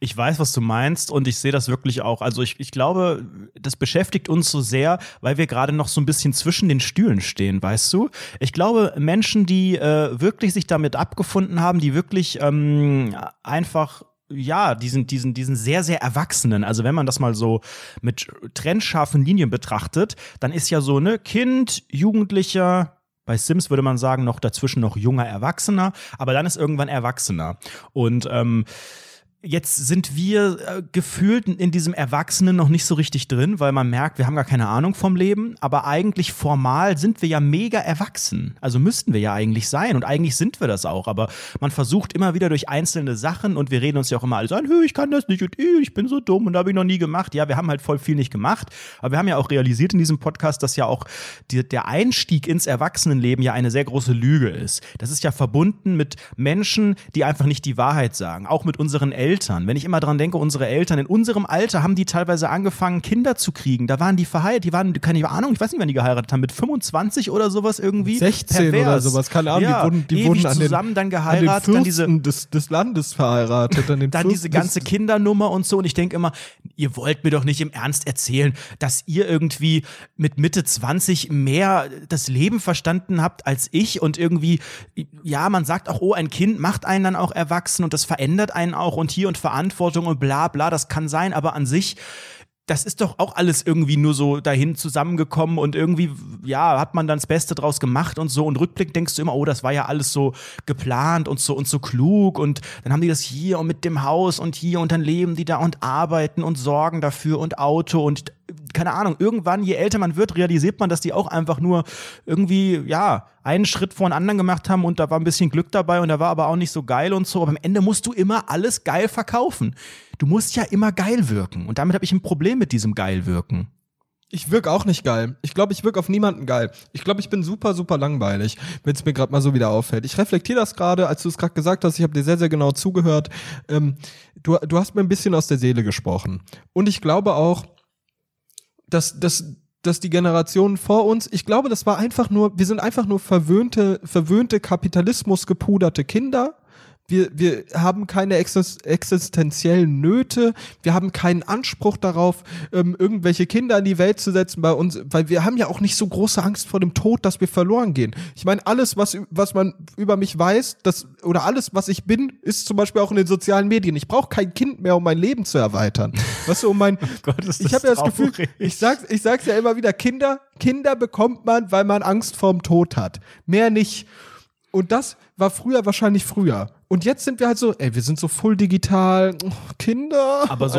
Ich weiß, was du meinst und ich sehe das wirklich auch. Also ich, ich glaube, das beschäftigt uns so sehr, weil wir gerade noch so ein bisschen zwischen den Stühlen stehen, weißt du? Ich glaube, Menschen, die äh, wirklich sich damit abgefunden haben, die wirklich ähm, einfach ja, diesen, diesen, diesen sehr, sehr Erwachsenen, also wenn man das mal so mit trennscharfen Linien betrachtet, dann ist ja so, ne, Kind, Jugendlicher, bei Sims würde man sagen, noch dazwischen noch junger Erwachsener, aber dann ist irgendwann Erwachsener. Und ähm, Jetzt sind wir äh, gefühlt in diesem Erwachsenen noch nicht so richtig drin, weil man merkt, wir haben gar keine Ahnung vom Leben, aber eigentlich formal sind wir ja mega erwachsen. Also müssten wir ja eigentlich sein und eigentlich sind wir das auch, aber man versucht immer wieder durch einzelne Sachen und wir reden uns ja auch immer alles an, "Hö, ich kann das nicht und "Ih, ich bin so dumm und habe ich noch nie gemacht. Ja, wir haben halt voll viel nicht gemacht, aber wir haben ja auch realisiert in diesem Podcast, dass ja auch die, der Einstieg ins Erwachsenenleben ja eine sehr große Lüge ist. Das ist ja verbunden mit Menschen, die einfach nicht die Wahrheit sagen, auch mit unseren Eltern. Wenn ich immer dran denke, unsere Eltern in unserem Alter haben die teilweise angefangen, Kinder zu kriegen. Da waren die verheiratet, die waren, keine Ahnung, ich weiß nicht, wann die geheiratet haben, mit 25 oder sowas irgendwie. 16 oder Pervers. sowas, keine Ahnung, ja, die wurden, die wurden an den, zusammen dann an geheiratet, den dann diese des, des Landes verheiratet. An den dann diese ganze Kindernummer und so. Und ich denke immer, ihr wollt mir doch nicht im Ernst erzählen, dass ihr irgendwie mit Mitte 20 mehr das Leben verstanden habt als ich und irgendwie, ja, man sagt auch, oh, ein Kind macht einen dann auch erwachsen und das verändert einen auch und hier und Verantwortung und bla bla, das kann sein, aber an sich das ist doch auch alles irgendwie nur so dahin zusammengekommen und irgendwie, ja, hat man dann das Beste draus gemacht und so. Und rückblick denkst du immer, oh, das war ja alles so geplant und so und so klug. Und dann haben die das hier und mit dem Haus und hier und dann leben die da und arbeiten und sorgen dafür und Auto und keine Ahnung, irgendwann, je älter man wird, realisiert man, dass die auch einfach nur irgendwie, ja, einen Schritt vor den anderen gemacht haben und da war ein bisschen Glück dabei und da war aber auch nicht so geil und so. Aber am Ende musst du immer alles geil verkaufen. Du musst ja immer geil wirken. Und damit habe ich ein Problem mit diesem geil wirken. Ich wirke auch nicht geil. Ich glaube, ich wirke auf niemanden geil. Ich glaube, ich bin super, super langweilig, wenn es mir gerade mal so wieder auffällt. Ich reflektiere das gerade, als du es gerade gesagt hast. Ich habe dir sehr, sehr genau zugehört. Ähm, du, du hast mir ein bisschen aus der Seele gesprochen. Und ich glaube auch, dass, dass, dass die Generationen vor uns, ich glaube, das war einfach nur, wir sind einfach nur verwöhnte, verwöhnte Kapitalismus gepuderte Kinder. Wir, wir haben keine exis existenziellen Nöte, wir haben keinen Anspruch darauf, ähm, irgendwelche Kinder in die Welt zu setzen bei uns, weil wir haben ja auch nicht so große Angst vor dem Tod, dass wir verloren gehen. Ich meine, alles, was, was man über mich weiß, das, oder alles, was ich bin, ist zum Beispiel auch in den sozialen Medien. Ich brauche kein Kind mehr, um mein Leben zu erweitern. Weißt du, um mein, Gott, ist ich habe ja das Gefühl, ich sag's, ich sag's ja immer wieder, Kinder, Kinder bekommt man, weil man Angst vorm Tod hat. Mehr nicht. Und das war früher wahrscheinlich früher. Und jetzt sind wir halt so, ey, wir sind so full digital. Oh, Kinder. Aber so,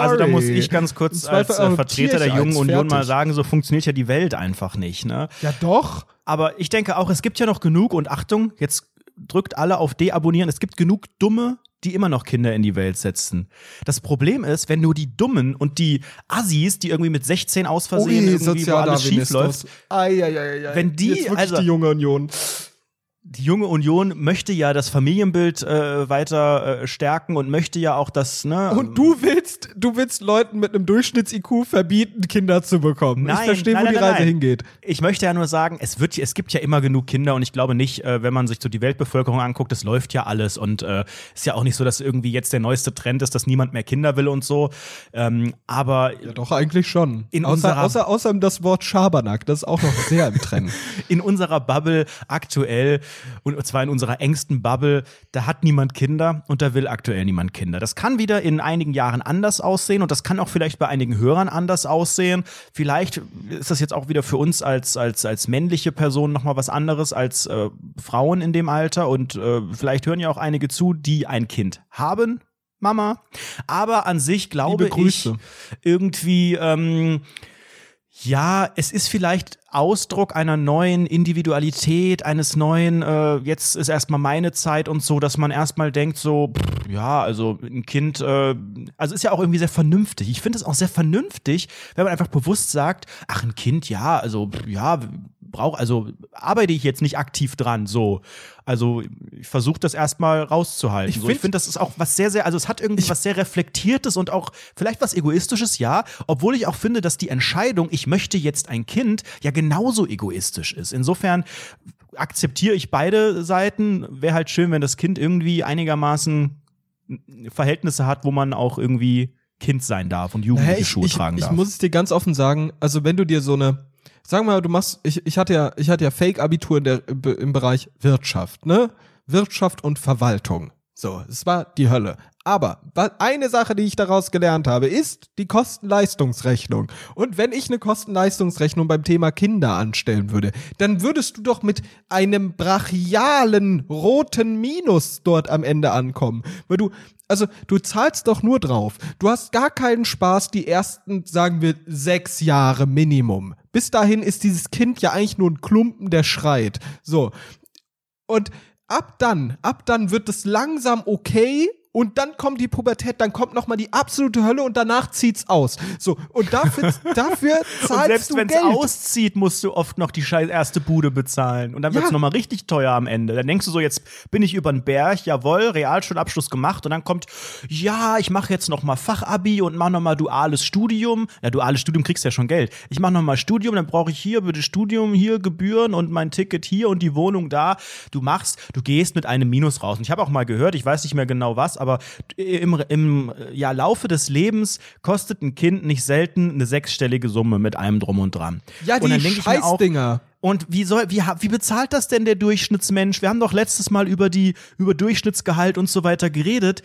also da muss ich ganz kurz als äh, Vertreter der Jungen Union mal sagen, so funktioniert ja die Welt einfach nicht. Ne? Ja, doch. Aber ich denke auch, es gibt ja noch genug und Achtung, jetzt drückt alle auf Deabonnieren. Es gibt genug Dumme, die immer noch Kinder in die Welt setzen. Das Problem ist, wenn nur die Dummen und die Assis, die irgendwie mit 16 aus Versehen irgendwie wo alles schief läuft. Wenn die- also- die junge Union. Die junge Union möchte ja das Familienbild äh, weiter äh, stärken und möchte ja auch das, ne? Und du willst, du willst Leuten mit einem Durchschnitts-IQ verbieten, Kinder zu bekommen. Nein, ich verstehe, nein, wo die nein, Reise nein. hingeht. Ich möchte ja nur sagen, es wird, es gibt ja immer genug Kinder und ich glaube nicht, äh, wenn man sich so die Weltbevölkerung anguckt, es läuft ja alles und äh, ist ja auch nicht so, dass irgendwie jetzt der neueste Trend ist, dass niemand mehr Kinder will und so. Ähm, aber Ja, doch, eigentlich schon. In außer, unserer- außer, außer das Wort Schabernack, das ist auch noch sehr im Trend. in unserer Bubble aktuell und zwar in unserer engsten Bubble, da hat niemand Kinder und da will aktuell niemand Kinder. Das kann wieder in einigen Jahren anders aussehen und das kann auch vielleicht bei einigen Hörern anders aussehen. Vielleicht ist das jetzt auch wieder für uns als, als, als männliche Person nochmal was anderes als äh, Frauen in dem Alter und äh, vielleicht hören ja auch einige zu, die ein Kind haben. Mama. Aber an sich glaube ich Grüße. irgendwie, ähm, ja, es ist vielleicht Ausdruck einer neuen Individualität, eines neuen, äh, jetzt ist erstmal meine Zeit und so, dass man erstmal denkt, so, pff, ja, also ein Kind, äh, also ist ja auch irgendwie sehr vernünftig. Ich finde es auch sehr vernünftig, wenn man einfach bewusst sagt, ach, ein Kind, ja, also, pff, ja, brauche, also arbeite ich jetzt nicht aktiv dran, so. Also ich versuche das erstmal rauszuhalten. Ich so. find- ich finde, das ist auch was sehr, sehr, also es hat irgendwie was sehr Reflektiertes und auch vielleicht was Egoistisches, ja. Obwohl ich auch finde, dass die Entscheidung, ich möchte jetzt ein Kind, ja genauso egoistisch ist. Insofern akzeptiere ich beide Seiten. Wäre halt schön, wenn das Kind irgendwie einigermaßen Verhältnisse hat, wo man auch irgendwie Kind sein darf und jugendliche Hä, ich, Schuhe ich, tragen ich darf. muss es dir ganz offen sagen, also wenn du dir so eine, sagen wir mal, du machst, ich, ich hatte ja, ich hatte ja Fake-Abitur in der, im Bereich Wirtschaft, ne? Wirtschaft und Verwaltung. So, es war die Hölle. Aber eine Sache, die ich daraus gelernt habe, ist die Kosten-Leistungsrechnung. Und wenn ich eine Kosten-Leistungsrechnung beim Thema Kinder anstellen würde, dann würdest du doch mit einem brachialen roten Minus dort am Ende ankommen. Weil du, also du zahlst doch nur drauf. Du hast gar keinen Spaß die ersten, sagen wir, sechs Jahre Minimum. Bis dahin ist dieses Kind ja eigentlich nur ein Klumpen, der schreit. So. Und ab dann, ab dann wird es langsam okay und dann kommt die Pubertät, dann kommt nochmal die absolute Hölle und danach zieht's aus. So, und dafür, dafür zahlst Und selbst wenn es auszieht, musst du oft noch die scheiß erste Bude bezahlen. Und dann wird's Ja. noch nochmal richtig teuer am Ende. Dann denkst du so, jetzt bin ich über den Berg, jawohl, Realschulabschluss gemacht. Und dann kommt, ja, ich mache jetzt noch mal Fachabi und mache noch mal duales Studium. Ja, duales Studium kriegst ja schon Geld. Ich mache noch mal Studium, dann brauche ich hier bitte Studium, hier Gebühren und mein Ticket hier und die Wohnung da. Du machst, du gehst mit einem Minus raus. Und ich habe auch mal gehört, ich weiß nicht mehr genau was, aber im, im ja, Laufe des Lebens kostet ein Kind nicht selten eine sechsstellige Summe mit allem drum und dran. ja, und dann die auch, Scheißdinger. und wie soll, wie, wie bezahlt das denn der Durchschnittsmensch? Wir haben doch letztes Mal über die, über Durchschnittsgehalt und so weiter geredet.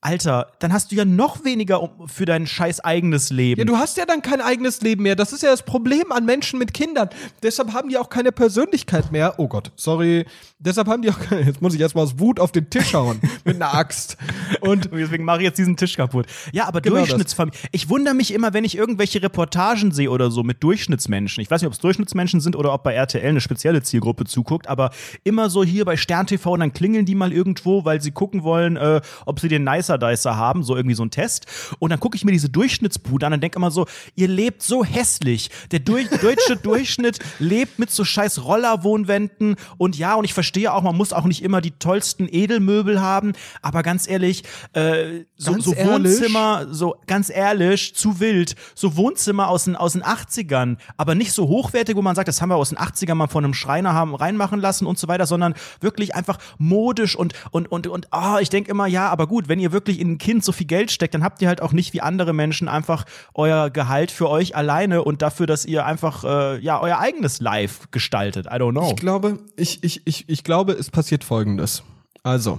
Alter, dann hast du ja noch weniger für dein scheiß eigenes Leben. Ja, du hast ja dann kein eigenes Leben mehr. Das ist ja das Problem an Menschen mit Kindern. Deshalb haben die auch keine Persönlichkeit mehr. Oh Gott, sorry. Deshalb haben die auch keine. Jetzt muss ich erstmal aus Wut auf den Tisch hauen mit einer Axt. Und Und deswegen mache ich jetzt diesen Tisch kaputt. Ja, aber Genau. Durchschnittsfamilie. Ich wundere mich immer, wenn ich irgendwelche Reportagen sehe oder so mit Durchschnittsmenschen. Ich weiß nicht, ob es Durchschnittsmenschen sind oder ob bei RTL eine spezielle Zielgruppe zuguckt, aber immer so hier bei Stern TV und dann klingeln die mal irgendwo, weil sie gucken wollen, äh, ob sie den Nicer Dicer haben, so irgendwie so ein Test. Und dann gucke ich mir diese Durchschnittsbude an und denke immer so, ihr lebt so hässlich. Der durch, deutsche Durchschnitt lebt mit so scheiß Rollerwohnwänden und ja, und ich verstehe auch, man muss auch nicht immer die tollsten Edelmöbel haben, aber ganz ehrlich, äh, so, Ganz so ehrlich? Wohnzimmer, so ganz ehrlich, zu wild, so Wohnzimmer aus den, aus den 80ern, aber nicht so hochwertig, wo man sagt, das haben wir aus den 80ern mal von einem Schreiner haben reinmachen lassen und so weiter, sondern wirklich einfach modisch und, und, und, und, ah, ich denke immer, ja, aber gut, wenn ihr wirklich in ein Kind so viel Geld steckt, dann habt ihr halt auch nicht wie andere Menschen einfach euer Gehalt für euch alleine und dafür, dass ihr einfach, äh, ja, euer eigenes Life gestaltet. I don't know. ich glaube, ich, ich, ich, ich glaube, es passiert folgendes. Also.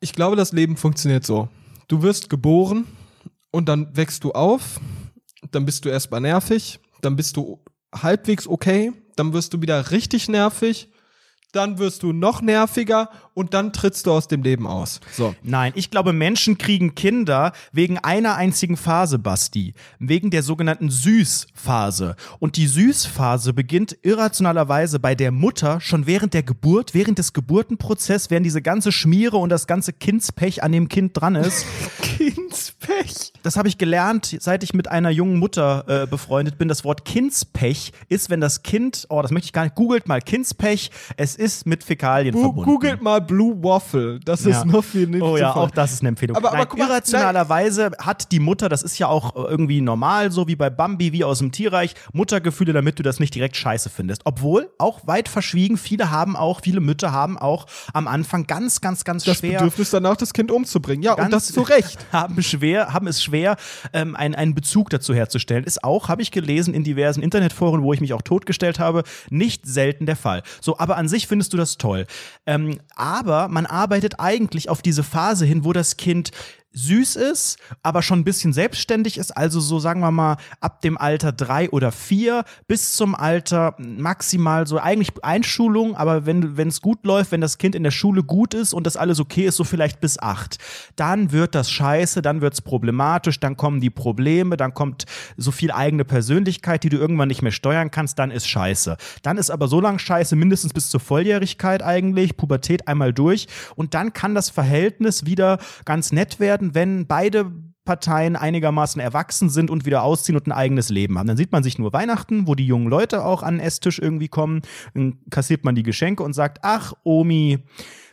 Ich glaube, das Leben funktioniert so. Du wirst geboren und dann wächst du auf, dann bist du erstmal nervig, dann bist du halbwegs okay, dann wirst du wieder richtig nervig, dann wirst du noch nerviger und dann trittst du aus dem Leben aus. So. Nein, ich glaube, Menschen kriegen Kinder wegen einer einzigen Phase, Basti. Wegen der sogenannten Süßphase. Und die Süßphase beginnt irrationalerweise bei der Mutter schon während der Geburt, während des Geburtenprozesses, während diese ganze Schmiere und das ganze Kindspech an dem Kind dran ist. Kindspech. Das habe ich gelernt, seit ich mit einer jungen Mutter äh, befreundet bin. Das Wort Kindspech ist, wenn das Kind, oh, das möchte ich gar nicht, googelt mal Kindspech, es ist mit Fäkalien Gu verbunden. googelt mal Blue Waffle. Das Ja. ist noch viel Oh ja, auch das ist eine Empfehlung. Aber- aber Nein, mal, irrationalerweise hat die Mutter, das ist ja auch irgendwie normal, so wie bei Bambi, wie aus dem Tierreich, Muttergefühle, damit du das nicht direkt scheiße findest. Obwohl, auch weit verschwiegen, viele haben auch, viele Mütter haben auch am Anfang ganz, ganz, ganz das schwer. Bedürfnis danach, das Kind umzubringen. Ja, und das zu Recht. haben schwer, haben es schwer, ähm, einen, einen Bezug dazu herzustellen. Ist auch, habe ich gelesen in diversen Internetforen, wo ich mich auch totgestellt habe, nicht selten der Fall. So, aber an sich findest du das toll. Ähm, aber man arbeitet eigentlich auf diese Phase hin, wo das Kind süß ist, aber schon ein bisschen selbstständig ist. Also so sagen wir mal ab dem Alter drei oder vier bis zum Alter maximal so eigentlich Einschulung, aber wenn es gut läuft, wenn das Kind in der Schule gut ist und das alles okay ist, so vielleicht bis acht. Dann wird das scheiße, dann wird es problematisch, dann kommen die Probleme, dann kommt so viel eigene Persönlichkeit, die du irgendwann nicht mehr steuern kannst, dann ist scheiße. Dann ist aber so lang scheiße, mindestens bis zur Volljährigkeit eigentlich, Pubertät einmal durch und dann kann das Verhältnis wieder ganz nett werden werden, wenn beide Parteien einigermaßen erwachsen sind und wieder ausziehen und ein eigenes Leben haben. Dann sieht man sich nur Weihnachten, wo die jungen Leute auch an den Esstisch irgendwie kommen, dann kassiert man die Geschenke und sagt, ach, Omi,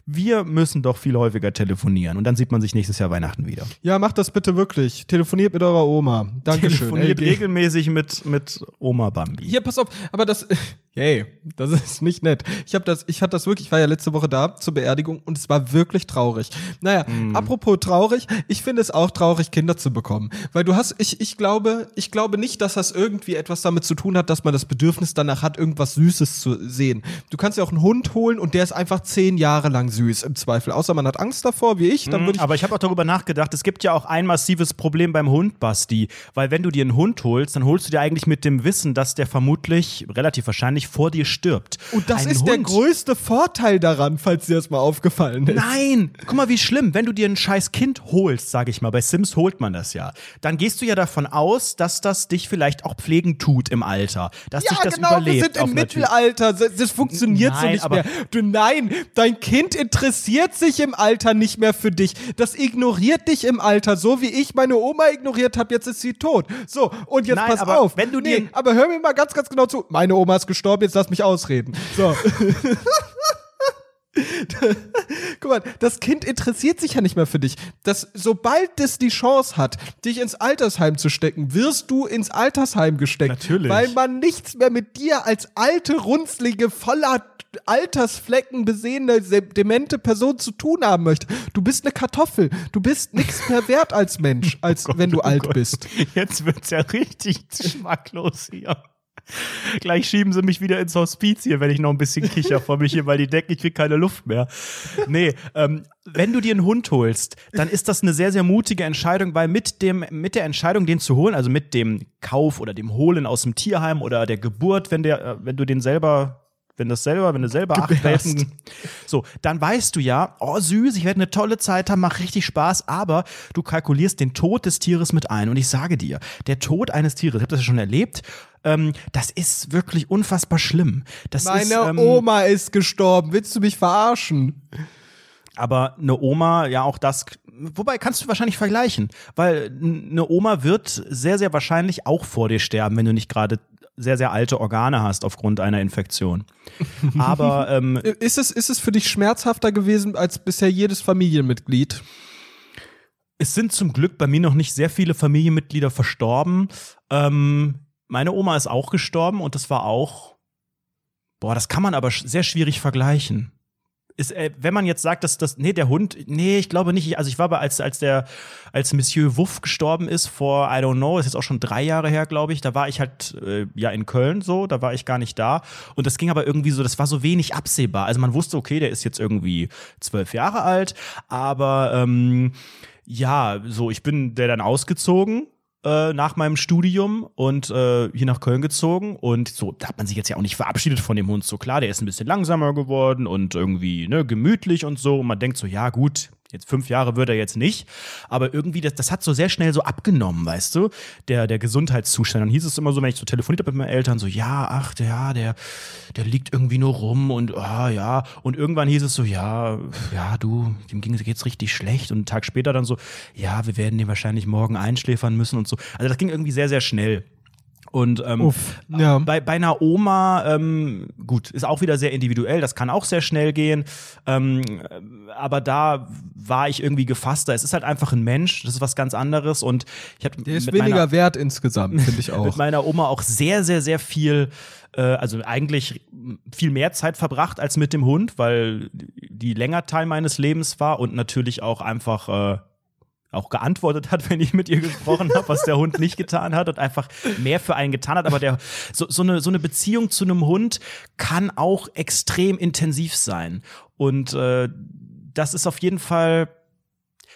wir müssen doch viel häufiger telefonieren. Und dann sieht man sich nächstes Jahr Weihnachten wieder. Ja, macht das bitte wirklich. Telefoniert mit eurer Oma. Dankeschön. Telefoniert die- regelmäßig mit, mit Oma Bambi. Hier, pass auf, aber das, hey, das ist nicht nett. Ich habe das, ich hatte das wirklich, ich war ja letzte Woche da zur Beerdigung und es war wirklich traurig. Naja, apropos traurig, ich finde es auch traurig, Kinder zu bekommen. Weil du hast, ich, ich glaube, ich glaube nicht, dass das irgendwie etwas damit zu tun hat, dass man das Bedürfnis danach hat, irgendwas Süßes zu sehen. Du kannst ja auch einen Hund holen und der ist einfach zehn Jahre lang süß, im Zweifel. Außer man hat Angst davor, wie ich, dann würde ich Aber ich habe auch darüber nachgedacht, es gibt ja auch ein massives Problem beim Hund, Basti. Weil wenn du dir einen Hund holst, dann holst du dir eigentlich mit dem Wissen, dass der vermutlich, relativ wahrscheinlich, vor dir stirbt. Und das Ein ist der Hund- größte Vorteil daran, falls dir das mal aufgefallen ist. Nein, guck mal, wie schlimm. Wenn du dir ein scheiß Kind holst, sage ich mal, bei Sims holt man das ja, dann gehst du ja davon aus, dass das dich vielleicht auch pflegen tut im Alter, dass dich Ja, das genau, überlebt. wir sind im Mittelalter. Das, funktioniert so Nein, nicht aber- mehr. Du, nein, dein Kind interessiert sich im Alter nicht mehr für dich. Das ignoriert dich im Alter, so wie ich meine Oma ignoriert habe. Jetzt ist sie tot. So, und jetzt Nein, pass aber auf. wenn du nee, aber hör mir mal ganz, ganz genau zu. Meine Oma ist gestorben, jetzt lass mich ausreden. So. Guck mal, das Kind interessiert sich ja nicht mehr für dich. Das, sobald es die Chance hat, dich ins Altersheim zu stecken, wirst du ins Altersheim gesteckt. Natürlich. Weil man nichts mehr mit dir als alte, runzlige, voller Altersflecken besehene, se- demente Person zu tun haben möchte. Du bist eine Kartoffel. Du bist nichts mehr wert als Mensch, als wenn du oh alt Gott. bist. Jetzt wird's ja richtig geschmacklos hier. Gleich schieben sie mich wieder ins Hospiz hier, wenn ich noch ein bisschen kicher vor mich hier, weil die denken, ich krieg keine Luft mehr. Nee, ähm, wenn du dir einen Hund holst, dann ist das eine sehr, sehr mutige Entscheidung, weil mit dem, mit der Entscheidung, den zu holen, also mit dem Kauf oder dem Holen aus dem Tierheim oder der Geburt, wenn der, äh, wenn du den selber wenn das selber, wenn du selber acht. Welpen so, dann weißt du ja, oh süß, ich werde eine tolle Zeit haben, macht richtig Spaß, aber du kalkulierst den Tod des Tieres mit ein. Und ich sage dir, der Tod eines Tieres, ich habe das ja schon erlebt, ähm, das ist wirklich unfassbar schlimm. Das Meine ist, ähm, Oma ist gestorben. Willst du mich verarschen? aber eine Oma, ja auch das, wobei kannst du wahrscheinlich vergleichen, weil eine Oma wird sehr, sehr wahrscheinlich auch vor dir sterben, wenn du nicht gerade sehr, sehr alte Organe hast aufgrund einer Infektion. Aber ähm, Ist es, ist es für dich schmerzhafter gewesen als bisher jedes Familienmitglied? Es sind zum Glück bei mir noch nicht sehr viele Familienmitglieder verstorben. Ähm, meine Oma ist auch gestorben und das war auch, boah, das kann man aber sehr schwierig vergleichen. Ist, äh, wenn man jetzt sagt, dass das, nee, der Hund, nee, ich glaube nicht. Also ich war bei, als, als der, als Monsieur Wuff gestorben ist vor, I don't know, ist jetzt auch schon drei Jahre her, glaube ich, da war ich halt, äh, ja, in Köln so, da war ich gar nicht da. Und das ging aber irgendwie so, das war so wenig absehbar. Also man wusste, okay, der ist jetzt irgendwie zwölf Jahre alt, aber, ähm, ja, so, ich bin der dann ausgezogen äh, nach meinem Studium und äh, hier nach Köln gezogen und so, da hat man sich jetzt ja auch nicht verabschiedet von dem Hund. So klar, der ist ein bisschen langsamer geworden und irgendwie ne, gemütlich und so. Und man denkt so, ja gut, jetzt fünf Jahre wird er jetzt nicht. Aber irgendwie, das, das hat so sehr schnell so abgenommen, weißt du, der, der Gesundheitszustand. Dann hieß es immer so, wenn ich so telefoniert habe mit meinen Eltern, so, ja, ach, der, der, der liegt irgendwie nur rum und ah, ja. Und irgendwann hieß es so, ja, ja, du, dem ging- geht's richtig schlecht. Und einen Tag später dann so, ja, wir werden den wahrscheinlich morgen einschläfern müssen und so. Also das ging irgendwie sehr, sehr schnell. Und ähm, ja. bei, bei einer Oma, ähm, gut, ist auch wieder sehr individuell, das kann auch sehr schnell gehen. Ähm, äh, aber da war ich irgendwie gefasster. Es ist halt einfach ein Mensch, das ist was ganz anderes. Und ich hatte Der ist mit weniger meiner, wert insgesamt, finde ich mit auch. meiner Oma auch sehr, sehr, sehr viel, äh, also eigentlich viel mehr Zeit verbracht als mit dem Hund, weil die länger Teil meines Lebens war und natürlich auch einfach. Äh, auch geantwortet hat, wenn ich mit ihr gesprochen habe, was der Hund nicht getan hat und einfach mehr für einen getan hat. Aber der, so, so, eine, so eine Beziehung zu einem Hund kann auch extrem intensiv sein. Und äh, das ist auf jeden Fall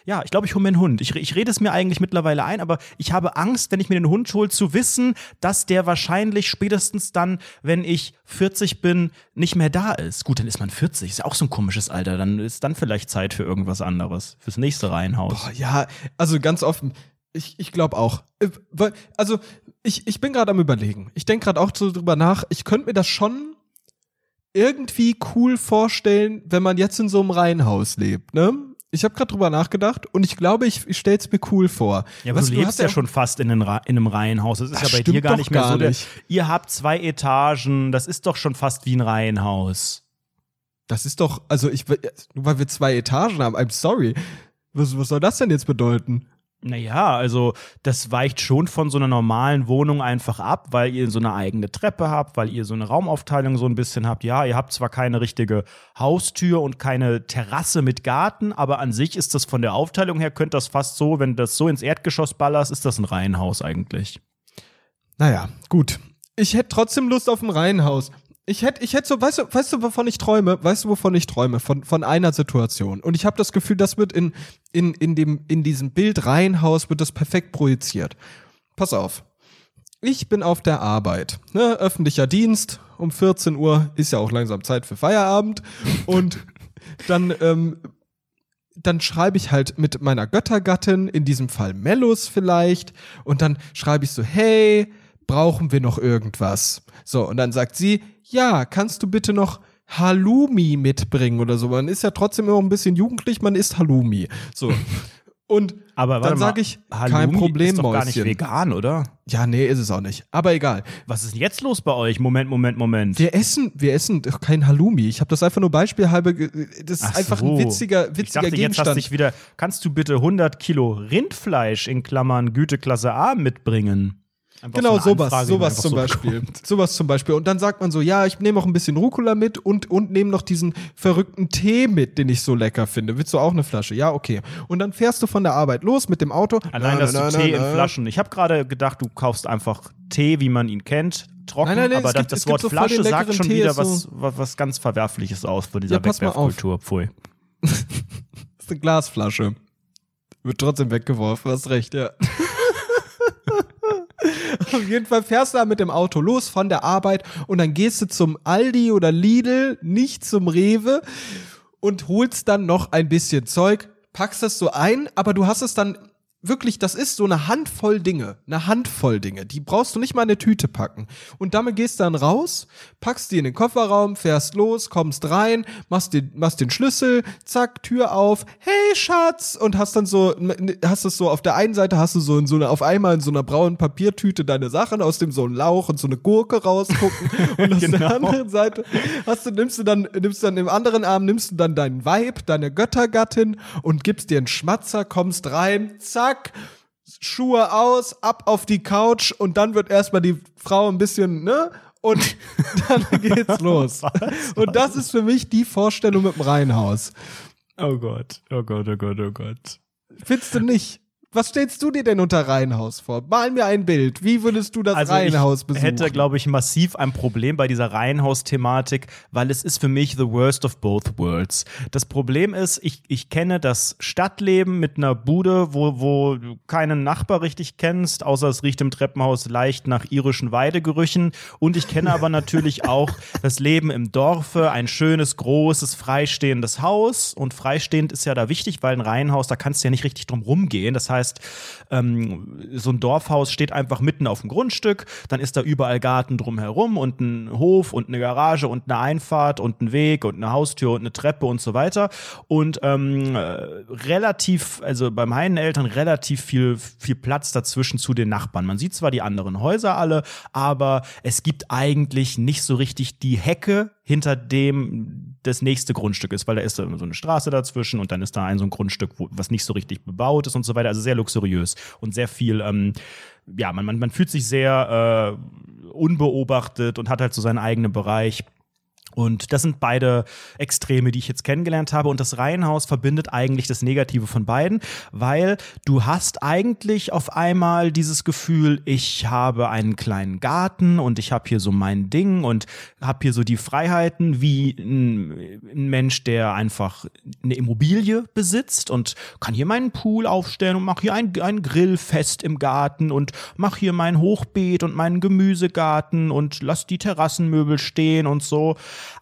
ja, ich glaube, ich hole mir einen Hund. Ich, ich rede es mir eigentlich mittlerweile ein, aber ich habe Angst, wenn ich mir den Hund hole, zu wissen, dass der wahrscheinlich spätestens dann, wenn ich 40 bin, nicht mehr da ist. Gut, dann ist man 40, ist ja auch so ein komisches Alter. Dann ist dann vielleicht Zeit für irgendwas anderes, fürs nächste Reihenhaus. Boah, ja, also ganz offen, ich, ich glaube auch. Äh, also, ich, ich bin gerade am überlegen. Ich denke gerade auch so drüber nach. Ich könnte mir das schon irgendwie cool vorstellen, wenn man jetzt in so einem Reihenhaus lebt, ne? Ich habe gerade drüber nachgedacht und ich glaube, ich, ich stelle es mir cool vor. Ja, aber Was, du lebst ja, ja schon fast in, in einem Reihenhaus. Das ist Das ja bei dir gar nicht mehr gar so. Der, nicht. ihr habt zwei Etagen, das ist doch schon fast wie ein Reihenhaus. Das ist doch, also ich, nur weil wir zwei Etagen haben, I'm sorry. Was, was soll das denn jetzt bedeuten? Naja, also das weicht schon von so einer normalen Wohnung einfach ab, weil ihr so eine eigene Treppe habt, weil ihr so eine Raumaufteilung so ein bisschen habt. Ja, ihr habt zwar keine richtige Haustür und keine Terrasse mit Garten, aber an sich ist das von der Aufteilung her, könnte das fast so, wenn das so ins Erdgeschoss ballerst, ist das ein Reihenhaus eigentlich. Naja, gut. Ich hätte trotzdem Lust auf ein Reihenhaus. Ich hätte, ich hätte so, weißt du, weißt du, wovon ich träume? Weißt du, wovon ich träume? Von, von einer Situation. Und ich habe das Gefühl, das wird in, in, in, dem, in diesem Bild Reihenhaus wird das perfekt projiziert. Pass auf. Ich bin auf der Arbeit. Ne? Öffentlicher Dienst. Um 14 Uhr ist ja auch langsam Zeit für Feierabend. Und dann, ähm, dann schreibe ich halt mit meiner Göttergattin, in diesem Fall Mellus vielleicht, und dann schreibe ich so, hey, brauchen wir noch irgendwas? So, und dann sagt sie, ja, kannst du bitte noch Halloumi mitbringen oder so? Man ist ja trotzdem immer ein bisschen jugendlich, man isst Halloumi. So. Und Aber dann sage ich, Halloumi kein Problem, ist doch gar nicht Mäuschen. vegan, oder? Ja, nee, ist es auch nicht. Aber egal. Was ist denn jetzt los bei euch? Moment, Moment, Moment. Wir essen, wir essen doch kein Halloumi. Ich habe das einfach nur beispielhalber. Das ist Ach einfach so. ein witziger, ich witziger dachte, jetzt hast Gegenstand. dich wieder, kannst du bitte 100 Kilo Rindfleisch in Klammern Güteklasse A mitbringen? Einfach Genau, so sowas, sowas zum so Beispiel. Sowas zum Beispiel. Und dann sagt man so, ja, ich nehme auch ein bisschen Rucola mit und, und nehme noch diesen verrückten Tee mit, den ich so lecker finde. Willst du auch eine Flasche? Ja, okay. Und dann fährst du von der Arbeit los mit dem Auto. Allein, Na, dass na, du na, Tee in Flaschen. Ich habe gerade gedacht, du kaufst einfach Tee, wie man ihn kennt, trocken, Nein, nein, nein, aber das, gibt- das Wort so Flasche sagt schon Tee, wieder was, so- was, was ganz Verwerfliches aus von dieser Ja. Wegwerfkultur. Pfui. Das ist eine Glasflasche. Wird trotzdem weggeworfen, hast recht, ja. Auf jeden Fall fährst du da mit dem Auto los von der Arbeit und dann gehst du zum Aldi oder Lidl, nicht zum Rewe und holst dann noch ein bisschen Zeug, packst das so ein, aber du hast es dann wirklich, das ist so eine Handvoll Dinge, eine Handvoll Dinge, die brauchst du nicht mal in eine Tüte packen. Und damit gehst du dann raus, packst die in den Kofferraum, fährst los, kommst rein, machst den, machst den Schlüssel, zack, Tür auf, hey Schatz, und hast dann so, hast es so auf der einen Seite hast du so in so eine, auf einmal in so einer braunen Papiertüte deine Sachen, aus dem so ein Lauch und so eine Gurke rausgucken. Und auf der Genau. anderen Seite hast du, nimmst du dann, nimmst dann im anderen Arm, nimmst du dann deinen Weib, deine Göttergattin und gibst dir einen Schmatzer, kommst rein, zack, Schuhe aus, ab auf die Couch und dann wird erstmal die Frau ein bisschen, ne? Und dann geht's los. Und das ist für mich die Vorstellung mit dem Reihenhaus. Oh Gott, oh Gott, oh Gott, oh Gott. Findest du nicht? Was stellst du dir denn unter Reihenhaus vor? Mal mir ein Bild. Wie würdest du das Reihenhaus ich besuchen? hätte, glaube ich, massiv ein Problem bei dieser Reihenhaus-Thematik, weil es ist für mich the worst of both worlds. Das Problem ist, ich, ich kenne das Stadtleben mit einer Bude, wo, wo du keinen Nachbar richtig kennst, außer es riecht im Treppenhaus leicht nach irischen Weidegerüchen. Und ich kenne aber natürlich auch das Leben im Dorfe, ein schönes, großes, freistehendes Haus. Und freistehend ist ja da wichtig, weil ein Reihenhaus, da kannst du ja nicht richtig drum rumgehen. Das heißt, ähm, so ein Dorfhaus steht einfach mitten auf dem Grundstück, dann ist da überall Garten drumherum und ein Hof und eine Garage und eine Einfahrt und ein Weg und eine Haustür und eine Treppe und so weiter. Und ähm, äh, relativ, also bei meinen Eltern relativ viel, viel Platz dazwischen zu den Nachbarn. Man sieht zwar die anderen Häuser alle, aber es gibt eigentlich nicht so richtig die Hecke, hinter dem das nächste Grundstück ist, weil da ist so eine Straße dazwischen und dann ist da ein so ein Grundstück, wo, was nicht so richtig bebaut ist und so weiter. Also sehr luxuriös und sehr viel, ähm, ja, man, man, man fühlt sich sehr äh, unbeobachtet und hat halt so seinen eigenen Bereich. Und das sind beide Extreme, die ich jetzt kennengelernt habe. Und das Reihenhaus verbindet eigentlich das Negative von beiden, weil du hast eigentlich auf einmal dieses Gefühl, ich habe einen kleinen Garten und ich habe hier so mein Ding und habe hier so die Freiheiten wie ein, Mensch, der einfach eine Immobilie besitzt und kann hier meinen Pool aufstellen und mache hier ein, ein Grillfest im Garten und mache hier mein Hochbeet und meinen Gemüsegarten und lass die Terrassenmöbel stehen und so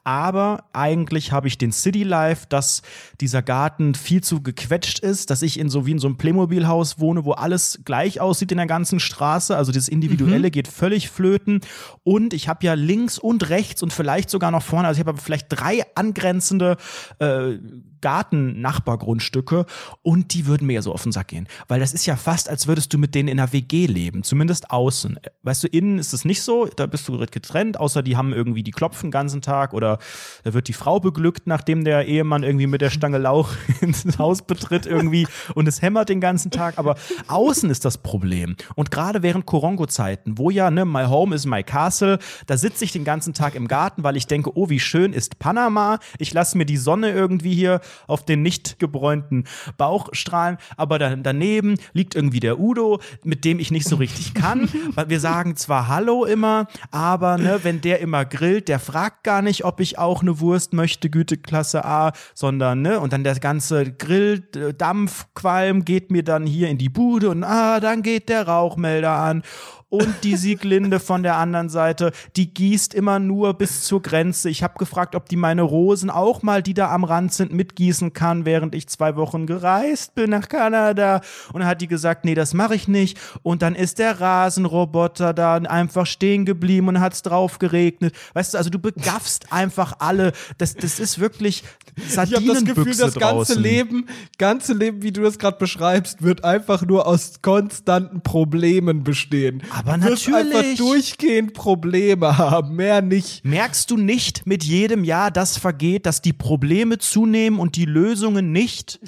aber eigentlich habe ich den City Life, dass dieser Garten viel zu gequetscht ist, dass ich in so wie in so einem Playmobil-Haus wohne, wo alles gleich aussieht in der ganzen Straße. Also das Individuelle mhm. geht völlig flöten. Und ich habe ja links und rechts und vielleicht sogar noch vorne, also ich habe vielleicht drei angrenzende äh, Garten-Nachbargrundstücke und die würden mir ja so auf den Sack gehen. Weil das ist ja fast, als würdest du mit denen in einer WG leben, zumindest außen. Weißt du, innen ist es nicht so, da bist du getrennt, außer die haben irgendwie, die klopfen den ganzen Tag oder da wird die Frau beglückt, nachdem der Ehemann irgendwie mit der Stange Lauch ins Haus betritt irgendwie und es hämmert den ganzen Tag. Aber außen ist das Problem. Und gerade während Korongo-Zeiten, wo ja, ne, my home is my castle, da sitze ich den ganzen Tag im Garten, weil ich denke, oh, wie schön ist Panama. Ich lasse mir die Sonne irgendwie hier auf den nicht gebräunten Bauch strahlen. Aber dann, daneben liegt irgendwie der Udo, mit dem ich nicht so richtig kann. weil wir sagen zwar Hallo immer, aber ne, wenn der immer grillt, der fragt gar nicht, ob ich auch eine Wurst möchte, Güteklasse A, sondern, ne, und dann der ganze Grilldampfqualm geht mir dann hier in die Bude und ah, dann geht der Rauchmelder an und die Sieglinde von der anderen Seite, die gießt immer nur bis zur Grenze. Ich habe gefragt, ob die meine Rosen auch mal, die da am Rand sind, mitgießen kann, während ich zwei Wochen gereist bin nach Kanada. Und dann hat die gesagt, nee, das mache ich nicht. Und dann ist der Rasenroboter da einfach stehen geblieben und hat's drauf geregnet. Weißt du, also du begaffst einfach alle. Das, das ist wirklich Sardinenbüchse Ich habe das Gefühl, das ganze draußen. Leben, ganze Leben, wie du das gerade beschreibst, wird einfach nur aus konstanten Problemen bestehen. Aber natürlich. einfach durchgehend Probleme haben, mehr nicht. Merkst du nicht mit jedem Jahr, das vergeht, dass die Probleme zunehmen und die Lösungen nicht?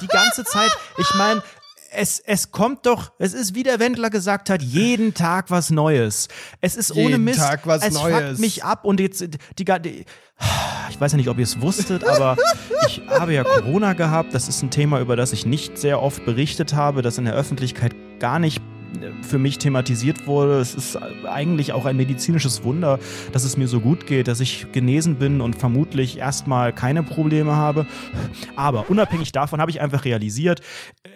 Die ganze Zeit. Ich meine, es, es kommt doch, es ist wie der Wendler gesagt hat, jeden Tag was Neues. Es ist jeden ohne Mist. Tag was es Neues. fuckt mich ab und jetzt die, die, ich weiß ja nicht, ob ihr es wusstet, aber ich habe ja Corona gehabt. Das ist ein Thema, über das ich nicht sehr oft berichtet habe, das in der Öffentlichkeit gar nicht für mich thematisiert wurde. Es ist eigentlich auch ein medizinisches Wunder, dass es mir so gut geht, dass ich genesen bin und vermutlich erstmal keine Probleme habe. Aber unabhängig davon habe ich einfach realisiert,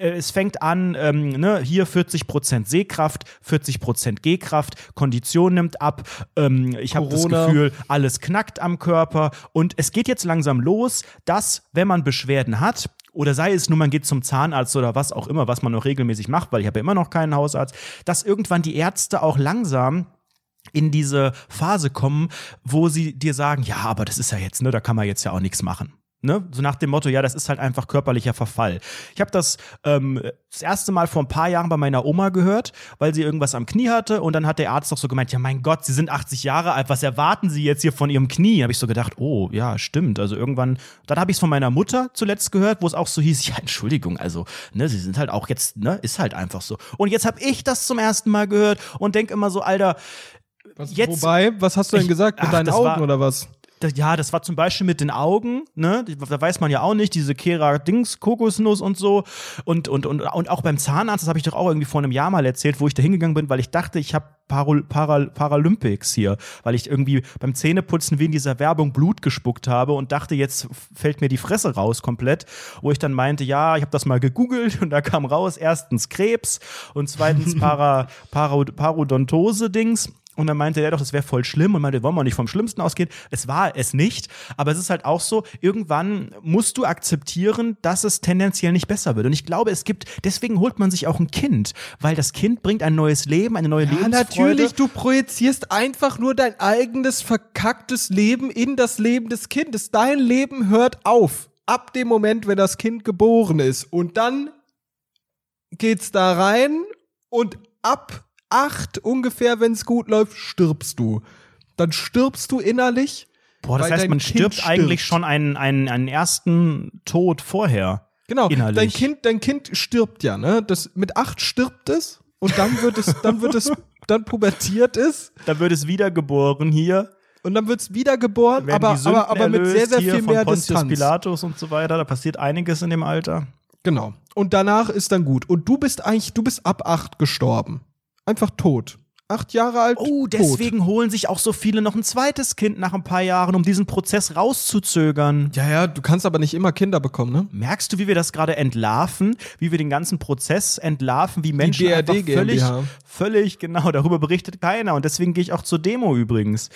äh, es fängt an, ähm, ne, hier 40% Sehkraft, 40% Gehkraft, Kondition nimmt ab, ähm, ich habe das Gefühl, alles knackt am Körper und es geht jetzt langsam los, dass, wenn man Beschwerden hat, oder sei es nur, man geht zum Zahnarzt oder was auch immer, was man noch regelmäßig macht, weil ich habe ja immer noch keinen Hausarzt, dass irgendwann die Ärzte auch langsam in diese Phase kommen, wo sie dir sagen, ja, aber das ist ja jetzt, ne, da kann man jetzt ja auch nichts machen. Ne? So nach dem Motto, ja, das ist halt einfach körperlicher Verfall. Ich habe das ähm, das erste Mal vor ein paar Jahren bei meiner Oma gehört, weil sie irgendwas am Knie hatte und dann hat der Arzt doch so gemeint, ja mein Gott, Sie sind 80 Jahre alt, was erwarten Sie jetzt hier von Ihrem Knie? Habe ich so gedacht, oh ja, stimmt. Also irgendwann, dann habe ich es von meiner Mutter zuletzt gehört, wo es auch so hieß, ja Entschuldigung, also ne, Sie sind halt auch jetzt, ne, ist halt einfach so. Und jetzt habe ich das zum ersten Mal gehört und denk immer so, Alter, was, jetzt, wobei, was hast du denn ich, gesagt mit ach, deinen Augen war, oder was? Ja, das war zum Beispiel mit den Augen, ne? Da weiß man ja auch nicht, diese Kera-Dings, Kokosnuss und so. Und, und, und, und auch beim Zahnarzt, das habe ich doch auch irgendwie vor einem Jahr mal erzählt, wo ich da hingegangen bin, weil ich dachte, ich habe Paral Paral Paralympics hier, weil ich irgendwie beim Zähneputzen wie in dieser Werbung Blut gespuckt habe und dachte, jetzt fällt mir die Fresse raus komplett, wo ich dann meinte, ja, ich habe das mal gegoogelt und da kam raus, erstens Krebs und zweitens Para, Parodontose-Dings und dann meinte er doch, das wäre voll schlimm und meinte, wollen wir nicht vom Schlimmsten ausgehen. Es war es nicht, aber es ist halt auch so, irgendwann musst du akzeptieren, dass es tendenziell nicht besser wird. Und ich glaube, es gibt, deswegen holt man sich auch ein Kind, weil das Kind bringt ein neues Leben, eine neue ja, Lebensfreude. natürlich, du projizierst einfach nur dein eigenes verkacktes Leben in das Leben des Kindes. Dein Leben hört auf ab dem Moment, wenn das Kind geboren ist. Und dann geht's da rein und ab acht ungefähr, wenn es gut läuft, stirbst du. Dann stirbst du innerlich. Boah, das heißt, man stirbt, stirbt eigentlich schon einen, einen, einen ersten Tod vorher. Genau, innerlich. dein Kind, dein Kind stirbt ja, ne? Das, mit acht stirbt es und dann wird es, dann wird es, dann pubertiert es. Dann wird es wiedergeboren hier. und dann wird's wiedergeboren, Werden aber, aber, aber mit sehr, sehr viel mehr Pontius Distanz. Pilatus und so weiter. Da passiert einiges in dem Alter. Genau. Und danach ist dann gut. Und du bist eigentlich, du bist ab acht gestorben. Einfach tot. Acht Jahre alt. Oh, tot. deswegen holen sich auch so viele noch ein zweites Kind nach ein paar Jahren, um diesen Prozess rauszuzögern. Ja, ja, du kannst aber nicht immer Kinder bekommen, ne? Merkst du, wie wir das gerade entlarven, wie wir den ganzen Prozess entlarven, wie Menschen BRD einfach völlig, GmbH. völlig genau, darüber berichtet keiner und deswegen gehe ich auch zur Demo übrigens.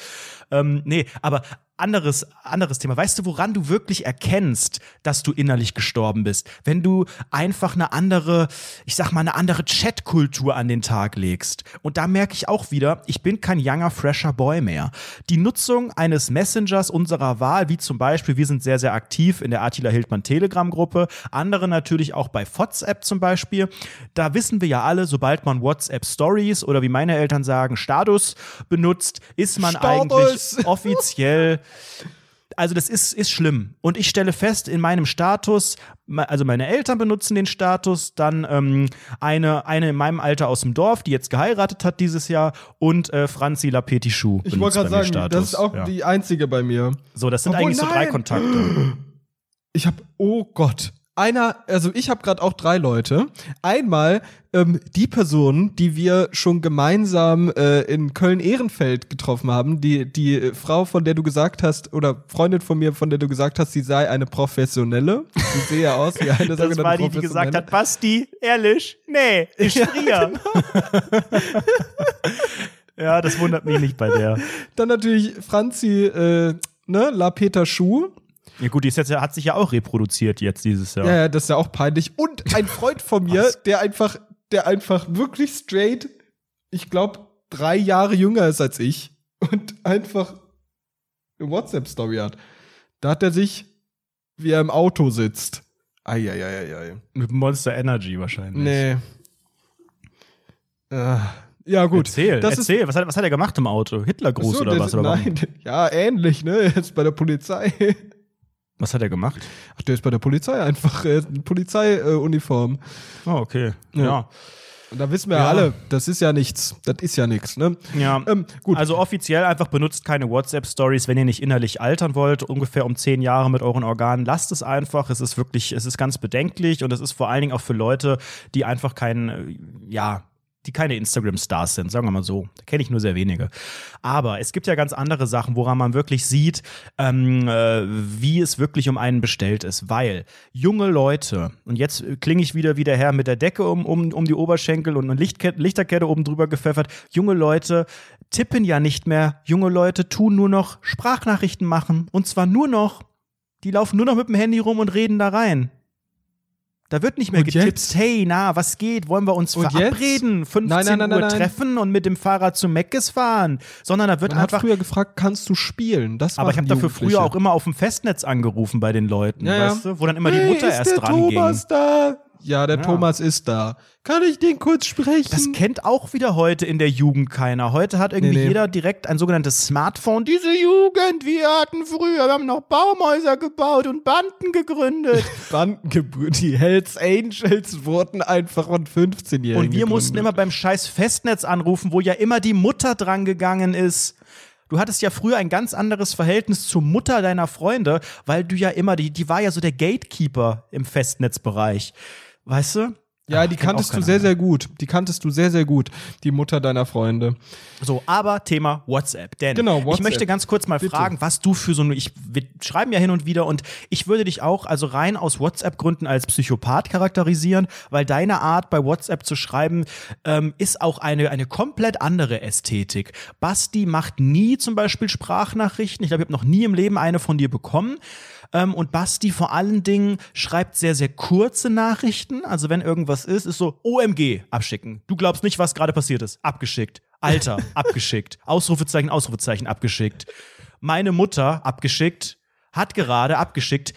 Ähm, nee, aber anderes, anderes Thema. Weißt du, woran du wirklich erkennst, dass du innerlich gestorben bist? Wenn du einfach eine andere, ich sag mal, eine andere Chatkultur an den Tag legst. Und da merke ich auch wieder, ich bin kein younger, fresher Boy mehr. Die Nutzung eines Messengers unserer Wahl, wie zum Beispiel, wir sind sehr, sehr aktiv in der Attila Hildmann Telegram-Gruppe, andere natürlich auch bei WhatsApp zum Beispiel. Da wissen wir ja alle, sobald man WhatsApp Stories oder wie meine Eltern sagen, Status benutzt, ist man Status. eigentlich offiziell also das ist, ist schlimm. Und ich stelle fest, in meinem Status, also meine Eltern benutzen den Status, dann ähm, eine, eine in meinem Alter aus dem Dorf, die jetzt geheiratet hat dieses Jahr, und äh, Franzi Lapetichou. Ich wollte gerade sagen, Status. das ist auch ja. die einzige bei mir. So, das sind Obwohl, eigentlich so drei nein. Kontakte. Ich habe, oh Gott. Einer, also ich habe gerade auch drei Leute. Einmal ähm, die Person, die wir schon gemeinsam äh, in Köln-Ehrenfeld getroffen haben, die, die äh, Frau, von der du gesagt hast, oder Freundin von mir, von der du gesagt hast, sie sei eine Professionelle. Sie sehe ja aus wie eine Das sogenannte war die, die gesagt hat, Basti, ehrlich, nee, ich friere. ja, das wundert mich nicht bei der. Dann natürlich Franzi, äh, ne, La Peter Schuh. Ja gut, die ist jetzt, hat sich ja auch reproduziert jetzt dieses Jahr. Ja, ja, das ist ja auch peinlich. Und ein Freund von mir, der einfach, der einfach wirklich straight, ich glaube, drei Jahre jünger ist als ich und einfach eine WhatsApp-Story hat. Da hat er sich, wie er im Auto sitzt. Eieieiei. Mit Monster Energy wahrscheinlich. Nee. Äh, ja, gut. Erzähl, das erzähl. was, hat, was hat er gemacht im Auto? Hitlergruß Ist, so, oder was? Oder warum? nein, ja, ähnlich, ne? Jetzt bei der Polizei. Was hat er gemacht? Ach, der ist bei der Polizei einfach äh, Polizeiuniform. Oh, okay. Ja. Ja. Und da wissen wir ja alle, das ist ja nichts. Das ist ja nichts, ne? Ja. Ähm, gut. Also offiziell einfach benutzt keine WhatsApp-Stories, wenn ihr nicht innerlich altern wollt, ungefähr um zehn Jahre mit euren Organen. Lasst es einfach. Es ist wirklich, es ist ganz bedenklich und es ist vor allen Dingen auch für Leute, die einfach kein, äh, ja, die keine Instagram-Stars sind, sagen wir mal so. Da kenne ich nur sehr wenige. Aber es gibt ja ganz andere Sachen, woran man wirklich sieht, ähm, äh, wie es wirklich um einen bestellt ist. Weil junge Leute, und jetzt klinge ich wieder wie der Herr mit der Decke um, um, um die Oberschenkel und eine Lichtkette, Lichterkette oben drüber gepfeffert, junge Leute tippen ja nicht mehr. Junge Leute tun nur noch Sprachnachrichten machen. Und zwar nur noch, die laufen nur noch mit dem Handy rum und reden da rein. Da wird nicht mehr Und getippt, jetzt? hey, na, was geht? Wollen wir uns Und verabreden? 15 Nein, nein, nein, Uhr treffen und mit dem Fahrrad zu Meckes fahren? Sondern da wird Man einfach. früher gefragt, kannst du spielen? Das Aber ich habe dafür früher auch immer auf dem Festnetz angerufen bei den Leuten, Ja, ja. weißt du? Wo dann immer die hey, Mutter ist erst dran Thomas ging. da? Ja, der Ja. Thomas ist da. Kann ich den kurz sprechen? Das kennt auch wieder heute in der Jugend keiner. Heute hat irgendwie Nee, nee. jeder direkt ein sogenanntes Smartphone. Diese Jugend, wir hatten früher, wir haben noch Baumhäuser gebaut und Banden gegründet. Bandengebrüder, die Hells Angels wurden einfach von 15-Jährigen Und wir mussten immer gegründet. beim scheiß Festnetz anrufen, wo ja immer die Mutter dran gegangen ist. Du hattest ja früher ein ganz anderes Verhältnis zur Mutter deiner Freunde, weil du ja immer, die, die war ja so der Gatekeeper im Festnetzbereich. Weißt du? Ja, die kennt auch kanntest du sehr, sehr gut. Die kanntest du sehr, sehr gut. Die Mutter deiner Freunde. So, aber Thema WhatsApp. Denn Genau, ich WhatsApp. möchte ganz kurz mal Bitte. fragen, was du für so eine, ich, wir schreiben ja hin und wieder und ich würde dich auch, also rein aus WhatsApp-Gründen als Psychopath charakterisieren, weil deine Art bei WhatsApp zu schreiben ähm, ist auch eine, eine komplett andere Ästhetik. Basti macht nie zum Beispiel Sprachnachrichten. Ich glaube, ich habe noch nie im Leben eine von dir bekommen. Ähm, und Basti vor allen Dingen schreibt sehr, sehr kurze Nachrichten. Also wenn irgendwas ist, ist so OMG abschicken. Du glaubst nicht, was gerade passiert ist. Abgeschickt. Alter, abgeschickt. Ausrufezeichen, Ausrufezeichen, abgeschickt. Meine Mutter, abgeschickt, hat gerade abgeschickt,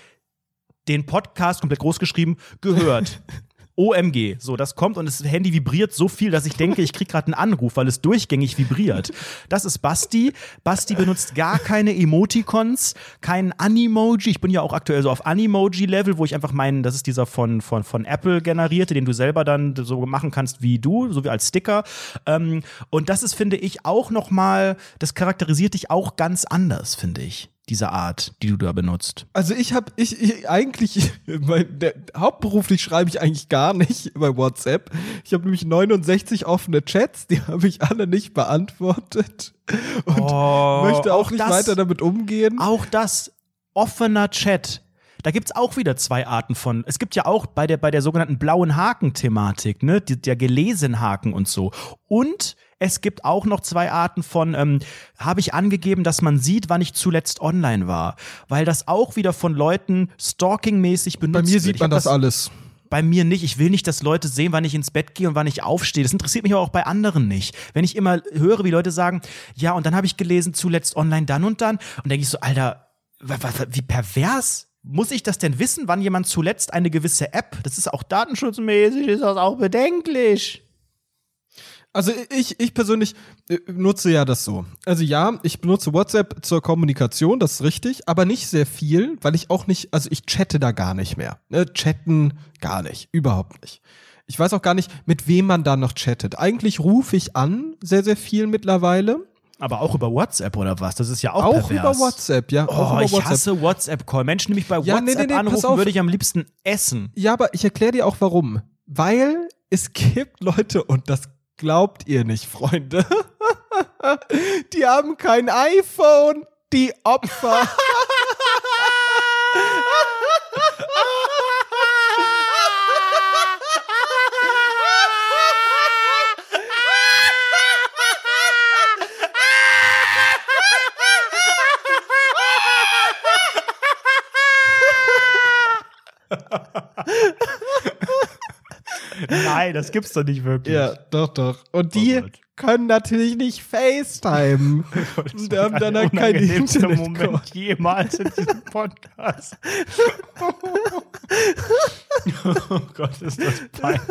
den Podcast komplett groß geschrieben, gehört. OMG. So, das kommt und das Handy vibriert so viel, dass ich denke, ich krieg gerade einen Anruf, weil es durchgängig vibriert. Das ist Basti. Basti benutzt gar keine Emoticons, kein Animoji. Ich bin ja auch aktuell so auf Animoji-Level, wo ich einfach meinen, das ist dieser von, von, von Apple generierte, den du selber dann so machen kannst wie du, so wie als Sticker. Ähm, und das ist, finde ich, auch noch mal, das charakterisiert dich auch ganz anders, finde ich diese Art, die du da benutzt? Also ich habe ich, ich eigentlich mein, der, hauptberuflich schreibe ich eigentlich gar nicht bei WhatsApp. Ich habe nämlich 69 offene Chats, die habe ich alle nicht beantwortet und Oh, möchte auch, auch nicht das- weiter damit umgehen. Auch das offener Chat. Da gibt's auch wieder zwei Arten von. Es gibt ja auch bei der, bei der sogenannten blauen Haken-Thematik, ne, die, der gelesenen Haken und so. Und es gibt auch noch zwei Arten von, ähm, habe ich angegeben, dass man sieht, wann ich zuletzt online war. Weil das auch wieder von Leuten stalkingmäßig benutzt Bei mir wird. sieht man hab das alles. bei mir nicht. Ich will nicht, dass Leute sehen, wann ich ins Bett gehe und wann ich aufstehe. Das interessiert mich aber auch bei anderen nicht. Wenn ich immer höre, wie Leute sagen, ja, und dann habe ich gelesen, zuletzt online dann und dann, und denke ich so, Alter, wie pervers muss ich das denn wissen, wann jemand zuletzt eine gewisse App, das ist auch datenschutzmäßig, ist das auch bedenklich. Also ich, ich persönlich äh, nutze ja das so. Also ja, ich benutze WhatsApp zur Kommunikation, das ist richtig, aber nicht sehr viel, weil ich auch nicht, also ich chatte da gar nicht mehr. Ne? Chatten gar nicht, überhaupt nicht. Ich weiß auch gar nicht, mit wem man da noch chattet. Eigentlich rufe ich an, sehr, sehr viel mittlerweile. Aber auch über WhatsApp oder was? Das ist ja auch, Auch pervers. über WhatsApp, ja. auch Oh, über ich WhatsApp. hasse WhatsApp-Call. Menschen, die mich bei Ja, nee, WhatsApp nee, nee, pass anrufen, würde ich am liebsten essen. Ja, aber ich erkläre dir auch warum. Weil es gibt Leute, und das glaubt ihr nicht, Freunde, die haben kein iPhone, die Opfer. Nein, das gibt's doch nicht wirklich. Ja, doch, doch. Und die Oh können natürlich nicht FaceTime. Und haben dann halt kein Internet. Moment jemals in diesem Podcast. oh Gott, ist das peinlich.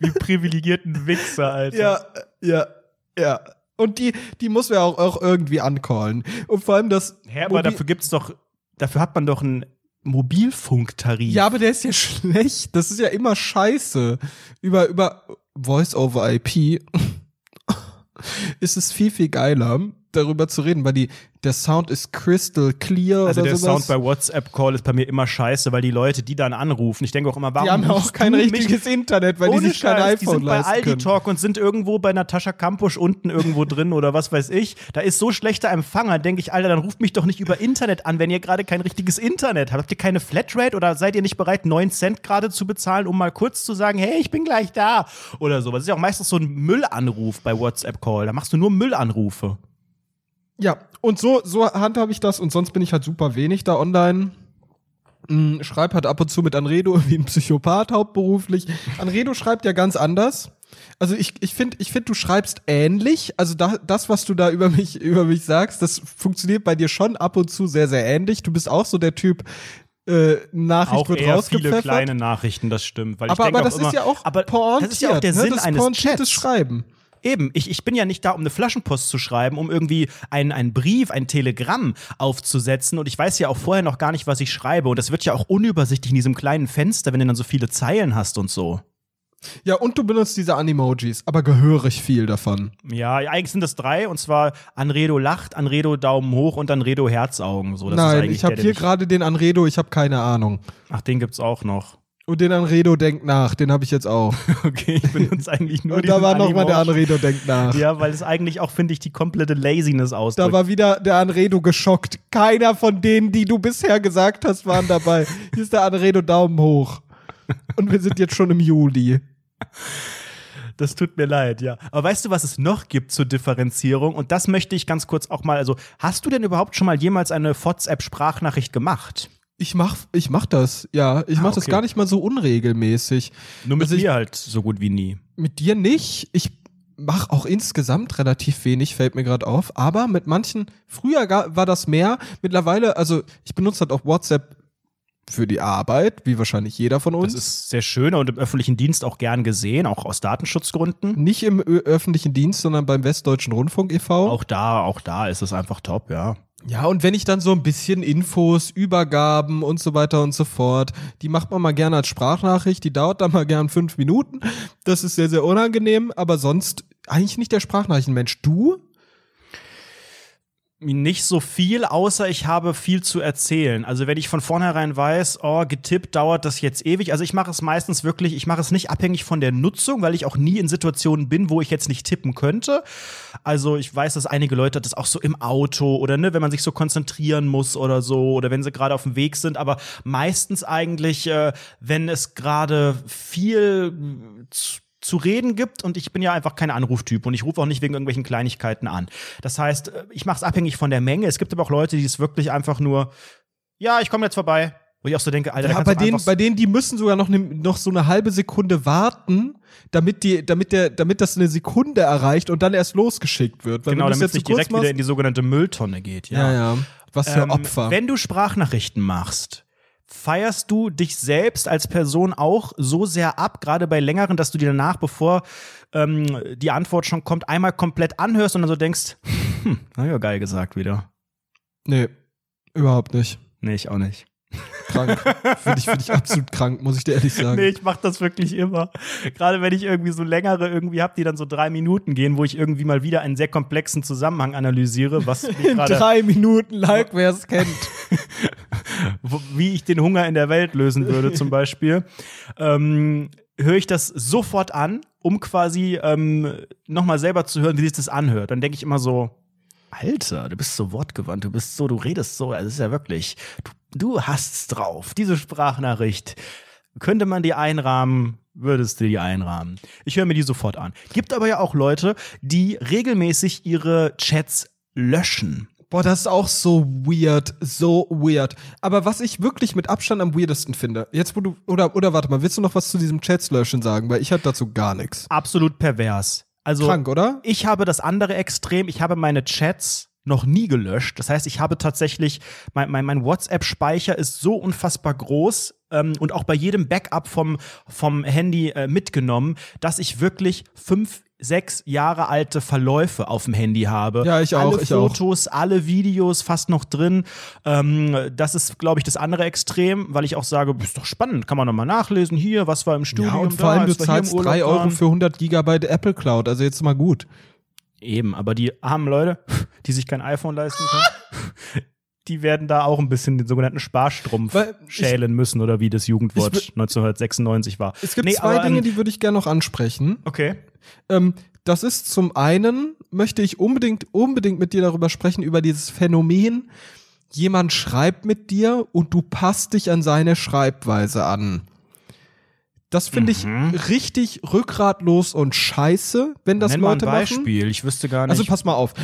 Wie privilegierten Wichser, Alter. Ja, ja, ja. Und die, die muss man auch, auch irgendwie ancallen. Und vor allem das. Hä, aber dafür gibt's doch, dafür hat man doch einen Mobilfunktarif. Ja, aber der ist ja schlecht. Das ist ja immer scheiße. Über, über Voice over IP ist es viel, viel geiler, darüber zu reden, weil die, der Sound ist crystal clear Also der sowas. Sound bei WhatsApp-Call ist bei mir immer scheiße, weil die Leute, die dann anrufen, ich denke auch immer, warum die haben ja auch kein richtiges Internet, weil die sich kein Scheiß, die iPhone sind bei Aldi. Talk und sind irgendwo bei Natascha Kampusch unten irgendwo drin oder was weiß ich. Da ist so schlechter Empfang, dann denke ich, Alter, dann ruft mich doch nicht über Internet an, wenn ihr gerade kein richtiges Internet habt. Habt ihr keine Flatrate oder seid ihr nicht bereit, 9 Cent gerade zu bezahlen, um mal kurz zu sagen, hey, ich bin gleich da oder so. Das ist ja auch meistens so ein Müllanruf bei WhatsApp-Call. Da machst du nur Müllanrufe. Ja, und so, so handhabe ich das und sonst bin ich halt super wenig da online. Hm, Schreib halt ab und zu mit Anredo wie ein Psychopath hauptberuflich. Anredo schreibt ja ganz anders. Also ich, ich finde, ich find, du schreibst ähnlich. Also da, das, was du da über mich, über mich sagst, das funktioniert bei dir schon ab und zu sehr, sehr ähnlich. Du bist auch so der Typ, äh, Nachricht Auch wird eher viele kleine Nachrichten, das stimmt. Weil ich aber, denke aber das immer, ist ja auch aber das ist ja auch der ne? Sinn das eines Chats. Schreiben. Eben, ich, ich bin ja nicht da, um eine Flaschenpost zu schreiben, um irgendwie einen, einen Brief, ein Telegramm aufzusetzen. Und ich weiß ja auch vorher noch gar nicht, was ich schreibe. Und das wird ja auch unübersichtlich in diesem kleinen Fenster, wenn du dann so viele Zeilen hast und so. Ja, und du benutzt diese Animojis, aber gehörig viel davon. Ja, eigentlich sind das drei. Und zwar Anredo lacht, Anredo Daumen hoch und Anredo Herzaugen. So, Nein, ich habe hier gerade den Anredo, ich habe keine Ahnung. Ach, den gibt's auch noch. Und den Anredo denkt nach, den habe ich jetzt auch. Okay, ich benutze eigentlich nur Und da war nochmal der. Anredo denkt nach. Ja, weil es eigentlich auch, finde ich, die komplette Laziness ausdrückt. Da war wieder der Anredo geschockt. Keiner von denen, die du bisher gesagt hast, waren dabei. Hier ist der Anredo Daumen hoch. Und wir sind jetzt schon im Juli. Das tut mir leid, ja. Aber weißt du, was es noch gibt zur Differenzierung? Und das möchte ich ganz kurz auch mal, also, hast du denn überhaupt schon mal jemals eine WhatsApp-Sprachnachricht gemacht? Ich mach, ich mach das, ja. Ich Ah, mach das okay. gar nicht mal so unregelmäßig. Nur mit Also ich- mir halt so gut wie nie. Mit dir nicht. Ich mach auch insgesamt relativ wenig, fällt mir gerade auf. Aber mit manchen, früher war das mehr. Mittlerweile, also ich benutze halt auch WhatsApp für die Arbeit, wie wahrscheinlich jeder von uns. Das ist sehr schön und im öffentlichen Dienst auch gern gesehen, auch aus Datenschutzgründen. nicht im öffentlichen Dienst, sondern beim Westdeutschen Rundfunk e.V. Auch da, auch da ist es einfach top, ja. Ja, und wenn ich dann so ein bisschen Infos, Übergaben und so weiter und so fort, die macht man mal gerne als Sprachnachricht, die dauert dann mal gern fünf Minuten. Das ist sehr, sehr unangenehm, aber sonst eigentlich nicht der Sprachnachrichtenmensch. Du? Nicht so viel, außer ich habe viel zu erzählen. Also wenn ich von vornherein weiß, oh, getippt dauert das jetzt ewig. Also ich mache es meistens wirklich, ich mache es nicht abhängig von der Nutzung, weil ich auch nie in Situationen bin, wo ich jetzt nicht tippen könnte. Also ich weiß, dass einige Leute das auch so im Auto oder ne, wenn man sich so konzentrieren muss oder so oder wenn sie gerade auf dem Weg sind. Aber meistens eigentlich, äh, wenn es gerade viel zu reden gibt und ich bin ja einfach kein Anruftyp und ich rufe auch nicht wegen irgendwelchen Kleinigkeiten an. Das heißt, äh, ich mache es abhängig von der Menge. Es gibt aber auch Leute, die es wirklich einfach nur, ja, ich komme jetzt vorbei. Wo ich auch so denke, Alter, Ja, bei denen, bei denen, die müssen sogar noch, ne, noch so eine halbe Sekunde warten, damit die, damit der, damit das eine Sekunde erreicht und dann erst losgeschickt wird. Weil genau, damit es nicht direkt wieder machst- in die sogenannte Mülltonne geht. ja, ja. Was für Ähm, Opfer. Wenn du Sprachnachrichten machst, feierst du dich selbst als Person auch so sehr ab, gerade bei längeren, dass du dir danach, bevor ähm, die Antwort schon kommt, einmal komplett anhörst und dann so denkst, hm, ich ja geil gesagt wieder. nee, überhaupt nicht. Nee, ich auch nicht. Krank. Finde ich, find ich absolut krank, muss ich dir ehrlich sagen. Nee, ich mach das wirklich immer. Gerade wenn ich irgendwie so längere irgendwie hab, die dann so drei Minuten gehen, wo ich irgendwie mal wieder einen sehr komplexen Zusammenhang analysiere, was mich In gerade, drei Minuten like, wer es kennt. wie ich den Hunger in der Welt lösen würde, zum Beispiel, ähm, höre ich das sofort an, um quasi ähm, nochmal selber zu hören, wie sich das anhört. Dann denke ich immer so, Alter, du bist so wortgewandt, du bist so, du redest so, also es ist ja wirklich, du, du hast's drauf. Diese Sprachnachricht, könnte man die einrahmen, würdest du die einrahmen. Ich höre mir die sofort an. Gibt aber ja auch Leute, die regelmäßig ihre Chats löschen. Boah, das ist auch so weird, so weird. Aber was ich wirklich mit Abstand am weirdesten finde, jetzt wo du, oder, oder warte mal, willst du noch was zu diesem Chats-Löschen sagen? Weil ich hatte dazu gar nichts. Absolut pervers. Also, Krank, oder? Ich habe das andere Extrem. Ich habe meine Chats noch nie gelöscht. Das heißt, ich habe tatsächlich, mein, mein, mein WhatsApp-Speicher ist so unfassbar groß ähm, und auch bei jedem Backup vom, vom Handy äh, mitgenommen, dass ich wirklich fünf, sechs Jahre alte Verläufe auf dem Handy habe. Ja, ich auch, Alle ich auch. Fotos, alle Videos fast noch drin. Ähm, das ist, glaube ich, das andere Extrem, weil ich auch sage, ist doch spannend, kann man nochmal nachlesen. Hier, was war im Studium. Ja, und vor allem, du zahlst drei Euro für 100 Gigabyte Apple Cloud. Also jetzt mal gut. Eben, aber die armen Leute, die sich kein iPhone leisten können, die werden da auch ein bisschen den sogenannten Sparstrumpf Weil ich- schälen müssen oder wie das Jugendwort Ich 1996 war. Es gibt Nee, zwei aber, Dinge, ähm, die würde ich gerne noch ansprechen. Okay. Ähm, das ist zum einen, möchte ich unbedingt, unbedingt mit dir darüber sprechen, über dieses Phänomen, jemand schreibt mit dir und du passt dich an seine Schreibweise an. Das finde Mhm. ich richtig rückgratlos und scheiße, wenn das Nenn mal ein Leute machen. Beispiel. Ich wüsste gar nicht. Also pass mal auf.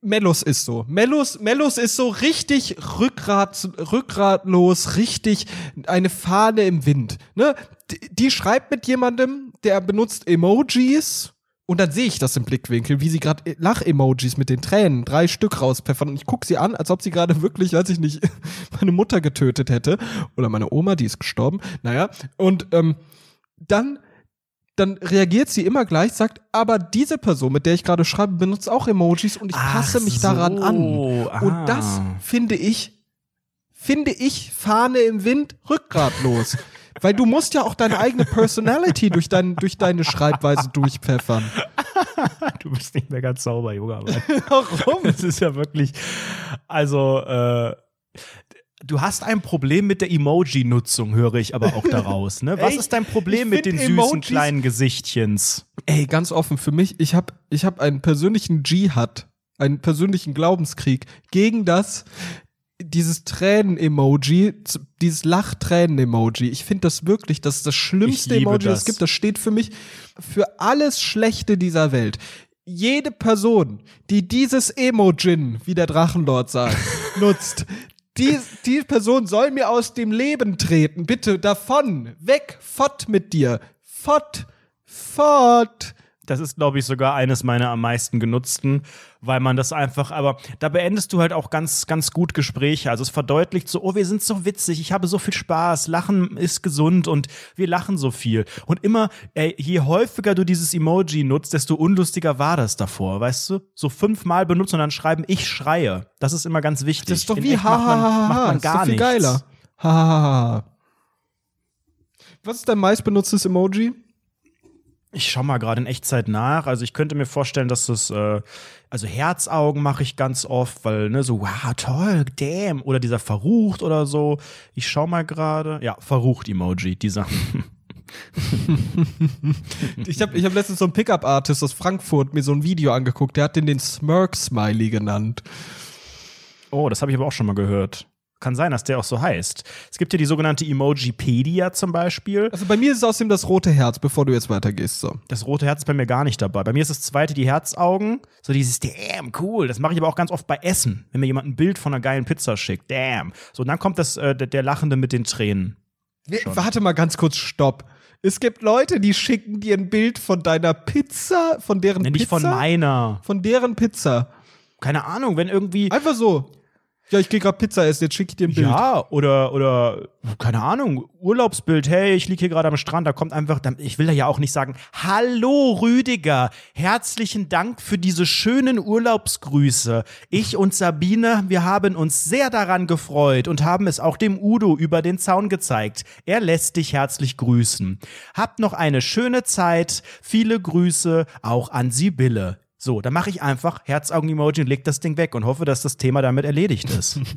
Mellus ist so. Mellus, Mellus ist so richtig rückgrat, rückgratlos, richtig eine Fahne im Wind. Ne? Die, die schreibt mit jemandem, der benutzt Emojis. Und dann sehe ich das im Blickwinkel, wie sie gerade Lach-Emojis mit den Tränen, drei Stück rauspfeffern. Und ich gucke sie an, als ob sie gerade wirklich, weiß ich nicht, meine Mutter getötet hätte. Oder meine Oma, die ist gestorben. Naja. Und ähm, dann dann reagiert sie immer gleich, sagt, aber diese Person, mit der ich gerade schreibe, benutzt auch Emojis und ich Ach passe mich daran so, an. ah. Und das finde ich, finde ich Fahne im Wind rückgratlos. Weil du musst ja auch deine eigene Personality durch, dein, durch deine Schreibweise durchpfeffern. du bist nicht mehr ganz sauber, junger Mann. Warum? Das ist ja wirklich, also, äh, Du hast ein Problem mit der Emoji-Nutzung, höre ich aber auch daraus. Ne? Was Ey, ist dein Problem mit den süßen Emojis- kleinen Gesichtchens? Ey, ganz offen, für mich, ich habe ich hab einen persönlichen Dschihad, einen persönlichen Glaubenskrieg gegen das, dieses Tränen-Emoji, dieses Lachtränen-Emoji. Ich finde das wirklich, das ist das schlimmste Emoji, das das. es gibt. Das steht für mich für alles Schlechte dieser Welt. Jede Person, die dieses Emojin, wie der Drachenlord sagt, nutzt, die, die Person soll mir aus dem Leben treten. Bitte davon. Weg. Fort mit dir. Fort. Fort. Das ist, glaube ich, sogar eines meiner am meisten genutzten, weil man das einfach, aber da beendest du halt auch ganz, ganz gut Gespräche. Also es verdeutlicht so, oh, wir sind so witzig, ich habe so viel Spaß, Lachen ist gesund und wir lachen so viel. Und immer, ey, je häufiger du dieses Emoji nutzt, desto unlustiger war das davor, weißt du? So fünfmal benutzen und dann schreiben, ich schreie. Das ist immer ganz wichtig. Das ist doch In wie echt macht man, ha, macht man ist gar nichts. geiler. Ha, ha, ha, ha. Was ist dein meistbenutztes Emoji? Ich schau mal gerade in Echtzeit nach. Also ich könnte mir vorstellen, dass das, äh, also Herzaugen mache ich ganz oft, weil, ne, so, wow, toll, damn. Oder dieser verrucht oder so. Ich schau mal gerade. Ja, verrucht Emoji, dieser. Ich habe ich hab letztens so einen Pickup-Artist aus Frankfurt mir so ein Video angeguckt, der hat den den Smirk-Smiley genannt. Oh, das habe ich aber auch schon mal gehört. Kann sein, dass der auch so heißt. Es gibt ja die sogenannte Emojipedia zum Beispiel. Also bei mir ist es außerdem das rote Herz, bevor du jetzt weitergehst. So. Das rote Herz ist bei mir gar nicht dabei. Bei mir ist das zweite die Herzaugen. So dieses Damn, cool. Das mache ich aber auch ganz oft bei Essen, wenn mir jemand ein Bild von einer geilen Pizza schickt. Damn. So, und dann kommt das, äh, der, der Lachende mit den Tränen. Warte mal ganz kurz, stopp. Es gibt Leute, die schicken dir ein Bild von deiner Pizza, von deren Nenn Pizza. ich von meiner. Von deren Pizza. Keine Ahnung, wenn irgendwie. Einfach so. Ja, ich gehe gerade Pizza essen, jetzt schicke ich dir ein Bild. Ja, oder, oder, keine Ahnung, Urlaubsbild, hey, ich liege hier gerade am Strand, da kommt einfach, ich will da ja auch nicht sagen, hallo Rüdiger, herzlichen Dank für diese schönen Urlaubsgrüße. Ich und Sabine, wir haben uns sehr daran gefreut und haben es auch dem Udo über den Zaun gezeigt. Er lässt dich herzlich grüßen. Habt noch eine schöne Zeit, viele Grüße auch an Sibylle. So, dann mache ich einfach Herzaugen-Emoji und leg das Ding weg und hoffe, dass das Thema damit erledigt ist.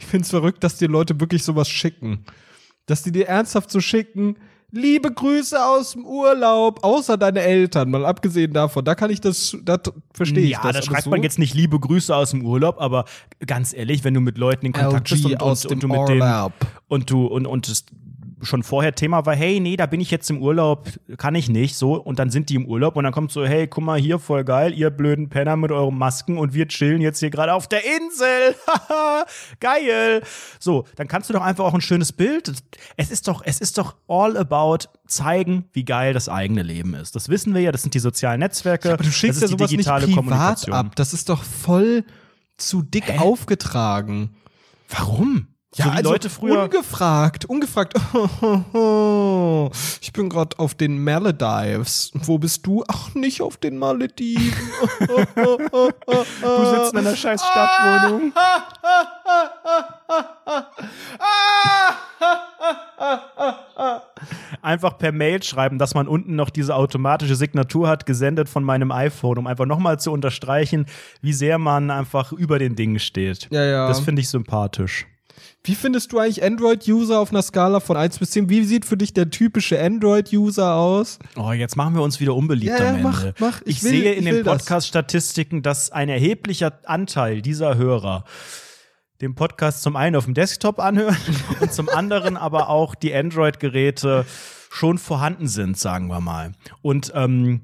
Ich find's verrückt, dass dir Leute wirklich sowas schicken. Dass die dir ernsthaft so schicken, liebe Grüße aus dem Urlaub, außer deine Eltern, mal abgesehen davon. Da kann ich das, da verstehe ich ja, das. da aber schreibt so, man jetzt nicht liebe Grüße aus dem Urlaub, aber ganz ehrlich, wenn du mit Leuten in Kontakt bist LG und, aus und, und dem du mit denen und du und und es schon vorher Thema war, hey, nee, da bin ich jetzt im Urlaub, kann ich nicht, so und dann sind die im Urlaub und dann kommt so, hey, guck mal hier, voll geil, ihr blöden Penner mit euren Masken und wir chillen jetzt hier gerade auf der Insel. Haha, geil. So, dann kannst du doch einfach auch ein schönes Bild. Es ist doch, es ist doch all about zeigen, wie geil das eigene Leben ist. Das wissen wir ja, das sind die sozialen Netzwerke. Aber du schickst das ja ist die sowas nicht digitale privat Kommunikation. ab. Das ist doch voll zu dick aufgetragen. Warum? So wie also Leute früher. Ungefragt, ungefragt. Ich bin gerade auf den Maledives. Wo bist du? Ach, nicht auf den Malediven. Du sitzt in einer scheiß Stadtwohnung. Einfach per Mail schreiben, dass man unten noch diese automatische Signatur hat, gesendet von meinem iPhone, um einfach nochmal zu unterstreichen, wie sehr man einfach über den Dingen steht. Ja, ja. Das finde ich sympathisch. Wie findest du eigentlich Android-User auf einer Skala von 1 bis 10? Wie sieht für dich der typische Android-User aus? Oh, jetzt machen wir uns wieder unbeliebt Ja, am mach, Ende. mach. Ich, Ich will- sehe in ich den. Podcast-Statistiken, dass ein erheblicher Anteil dieser Hörer den Podcast zum einen auf dem Desktop anhören und zum anderen aber auch die Android-Geräte schon vorhanden sind, sagen wir mal. Und ähm,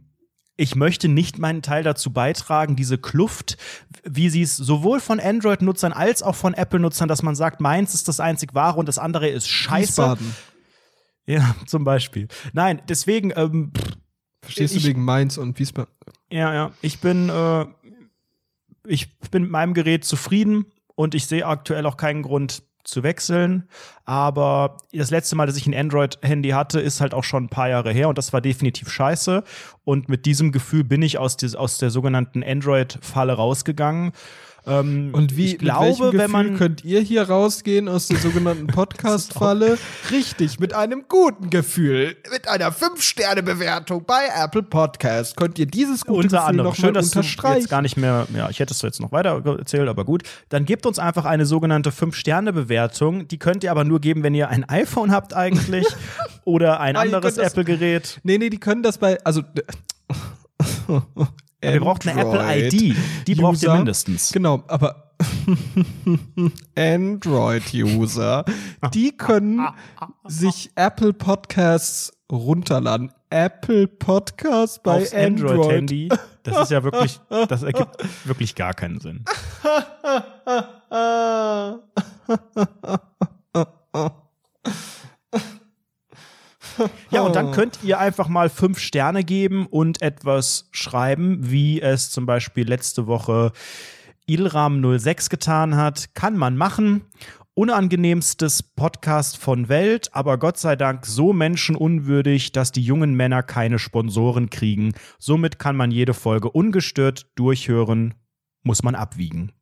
ich möchte nicht meinen Teil dazu beitragen, diese Kluft, wie sie es sowohl von Android-Nutzern als auch von Apple-Nutzern, dass man sagt, meins ist das einzig wahre und das andere ist scheiße. Wiesbaden. Ja, zum Beispiel. Nein, deswegen, ähm, Verstehst Ich- du wegen Mainz und Wiesbaden? Ja, ja. Ich bin, äh, ich bin mit meinem Gerät zufrieden und ich sehe aktuell auch keinen Grund zu wechseln. Aber das letzte Mal, dass ich ein Android-Handy hatte, ist halt auch schon ein paar Jahre her und das war definitiv scheiße. Und mit diesem Gefühl bin ich aus, des, aus der sogenannten Android-Falle rausgegangen. Ähm, Und wie, ich glaube, mit welchem Gefühl wenn man könnt ihr hier rausgehen aus der sogenannten Podcast-Falle? Richtig, mit einem guten Gefühl. Mit einer 5-Sterne-Bewertung bei Apple Podcast könnt ihr dieses gute unter Gefühl anderem. noch Schön, dass du unterstreichen. jetzt gar nicht mehr, ja, ich hätte es jetzt noch weiter erzählt, aber gut. Dann gebt uns einfach eine sogenannte 5-Sterne-Bewertung. Die könnt ihr aber nur geben, wenn ihr ein iPhone habt eigentlich oder ein anderes Apple-Gerät. Nee, nee, die können das bei, also. Ja, ihr braucht eine Apple-ID. Die braucht ihr User. mindestens. Genau, aber Android-User, die können sich Apple Podcasts runterladen. Apple Podcasts bei Aufs Android. Android-Handy. Das ist ja wirklich, das ergibt wirklich gar keinen Sinn. Ja, und dann könnt ihr einfach mal fünf Sterne geben und etwas schreiben, wie es zum Beispiel letzte Woche Ilram06 getan hat. Kann man machen. Unangenehmstes Podcast von Welt, aber Gott sei Dank so menschenunwürdig, dass die jungen Männer keine Sponsoren kriegen. Somit kann man jede Folge ungestört durchhören, muss man abwiegen.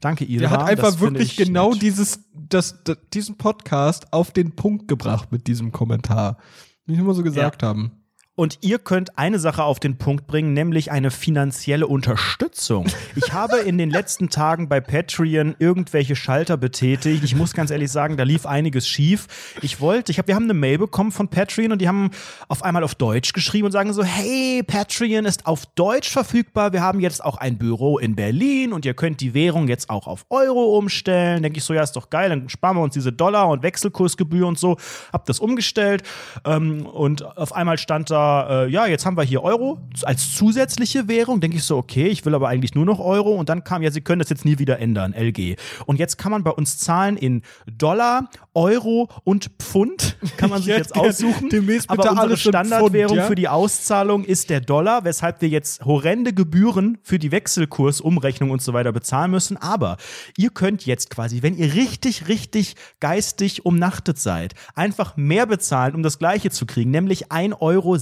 Danke, Ilram. Der hat einfach das wirklich ich genau nett. dieses, das, das, diesen Podcast auf den Punkt gebracht mit diesem Kommentar. Den ich immer so gesagt haben. Und ihr könnt eine Sache auf den Punkt bringen, nämlich eine finanzielle Unterstützung. Ich habe in den letzten Tagen bei Patreon irgendwelche Schalter betätigt. Ich muss ganz ehrlich sagen, da lief einiges schief. Ich wollte, ich habe, wir haben eine Mail bekommen von Patreon und die haben auf einmal auf Deutsch geschrieben und sagen so, hey, Patreon ist auf Deutsch verfügbar. Wir haben jetzt auch ein Büro in Berlin und ihr könnt die Währung jetzt auch auf Euro umstellen. Denke ich so, ja, ist doch geil, dann sparen wir uns diese Dollar und Wechselkursgebühr und so. Hab das umgestellt ähm, und auf einmal stand da, äh, ja, jetzt haben wir hier Euro als zusätzliche Währung. Denke ich so, okay, ich will aber eigentlich nur noch Euro. Und dann kam, ja, Sie können das jetzt nie wieder ändern, LG. Und jetzt kann man bei uns zahlen in Dollar, Euro und Pfund. Kann man sich Ich jetzt aussuchen. demnächst aber unsere Standardwährung Pfund, ja? für die Auszahlung ist der Dollar, weshalb wir jetzt horrende Gebühren für die Wechselkursumrechnung und so weiter bezahlen müssen. Aber ihr könnt jetzt quasi, wenn ihr richtig, richtig geistig umnachtet seid, einfach mehr bezahlen, um das Gleiche zu kriegen, nämlich 1,16 Euro,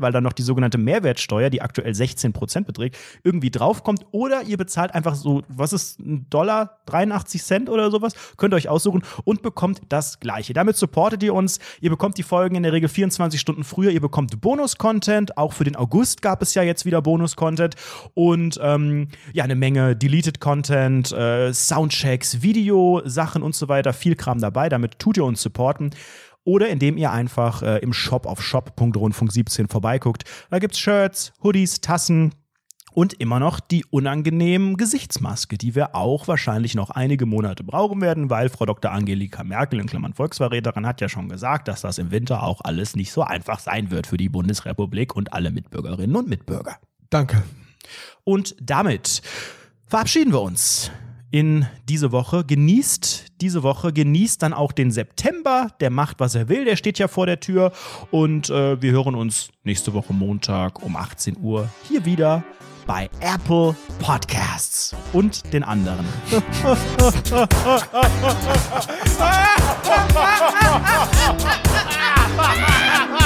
weil dann noch die sogenannte Mehrwertsteuer, die aktuell 16 Prozent beträgt, irgendwie draufkommt. Oder ihr bezahlt einfach so, was ist ein Dollar, 83 Cent oder sowas, könnt ihr euch aussuchen und bekommt das Gleiche. Damit supportet ihr uns. Ihr bekommt die Folgen in der Regel 24 Stunden früher. Ihr bekommt Bonus-Content. Auch für den August gab es ja jetzt wieder Bonus-Content. Und ähm, ja, eine Menge Deleted-Content, äh, Soundchecks, Videosachen und so weiter. Viel Kram dabei. Damit tut ihr uns supporten. Oder indem ihr einfach äh, im Shop auf shop.rundfunk17 vorbeiguckt. Da gibt's Shirts, Hoodies, Tassen, und immer noch die unangenehmen Gesichtsmaske, die wir auch wahrscheinlich noch einige Monate brauchen werden, weil Frau Dr. Angelika Merkel, in Klammern Volksverräterin, hat ja schon gesagt, dass das im Winter auch alles nicht so einfach sein wird für die Bundesrepublik und alle Mitbürgerinnen und Mitbürger. Danke. Und damit verabschieden wir uns in diese Woche. Genießt diese Woche, genießt dann auch den September. Der macht, was er will, der steht ja vor der Tür. Und äh, wir hören uns nächste Woche Montag um 18 Uhr hier wieder bei Apple Podcasts und den anderen.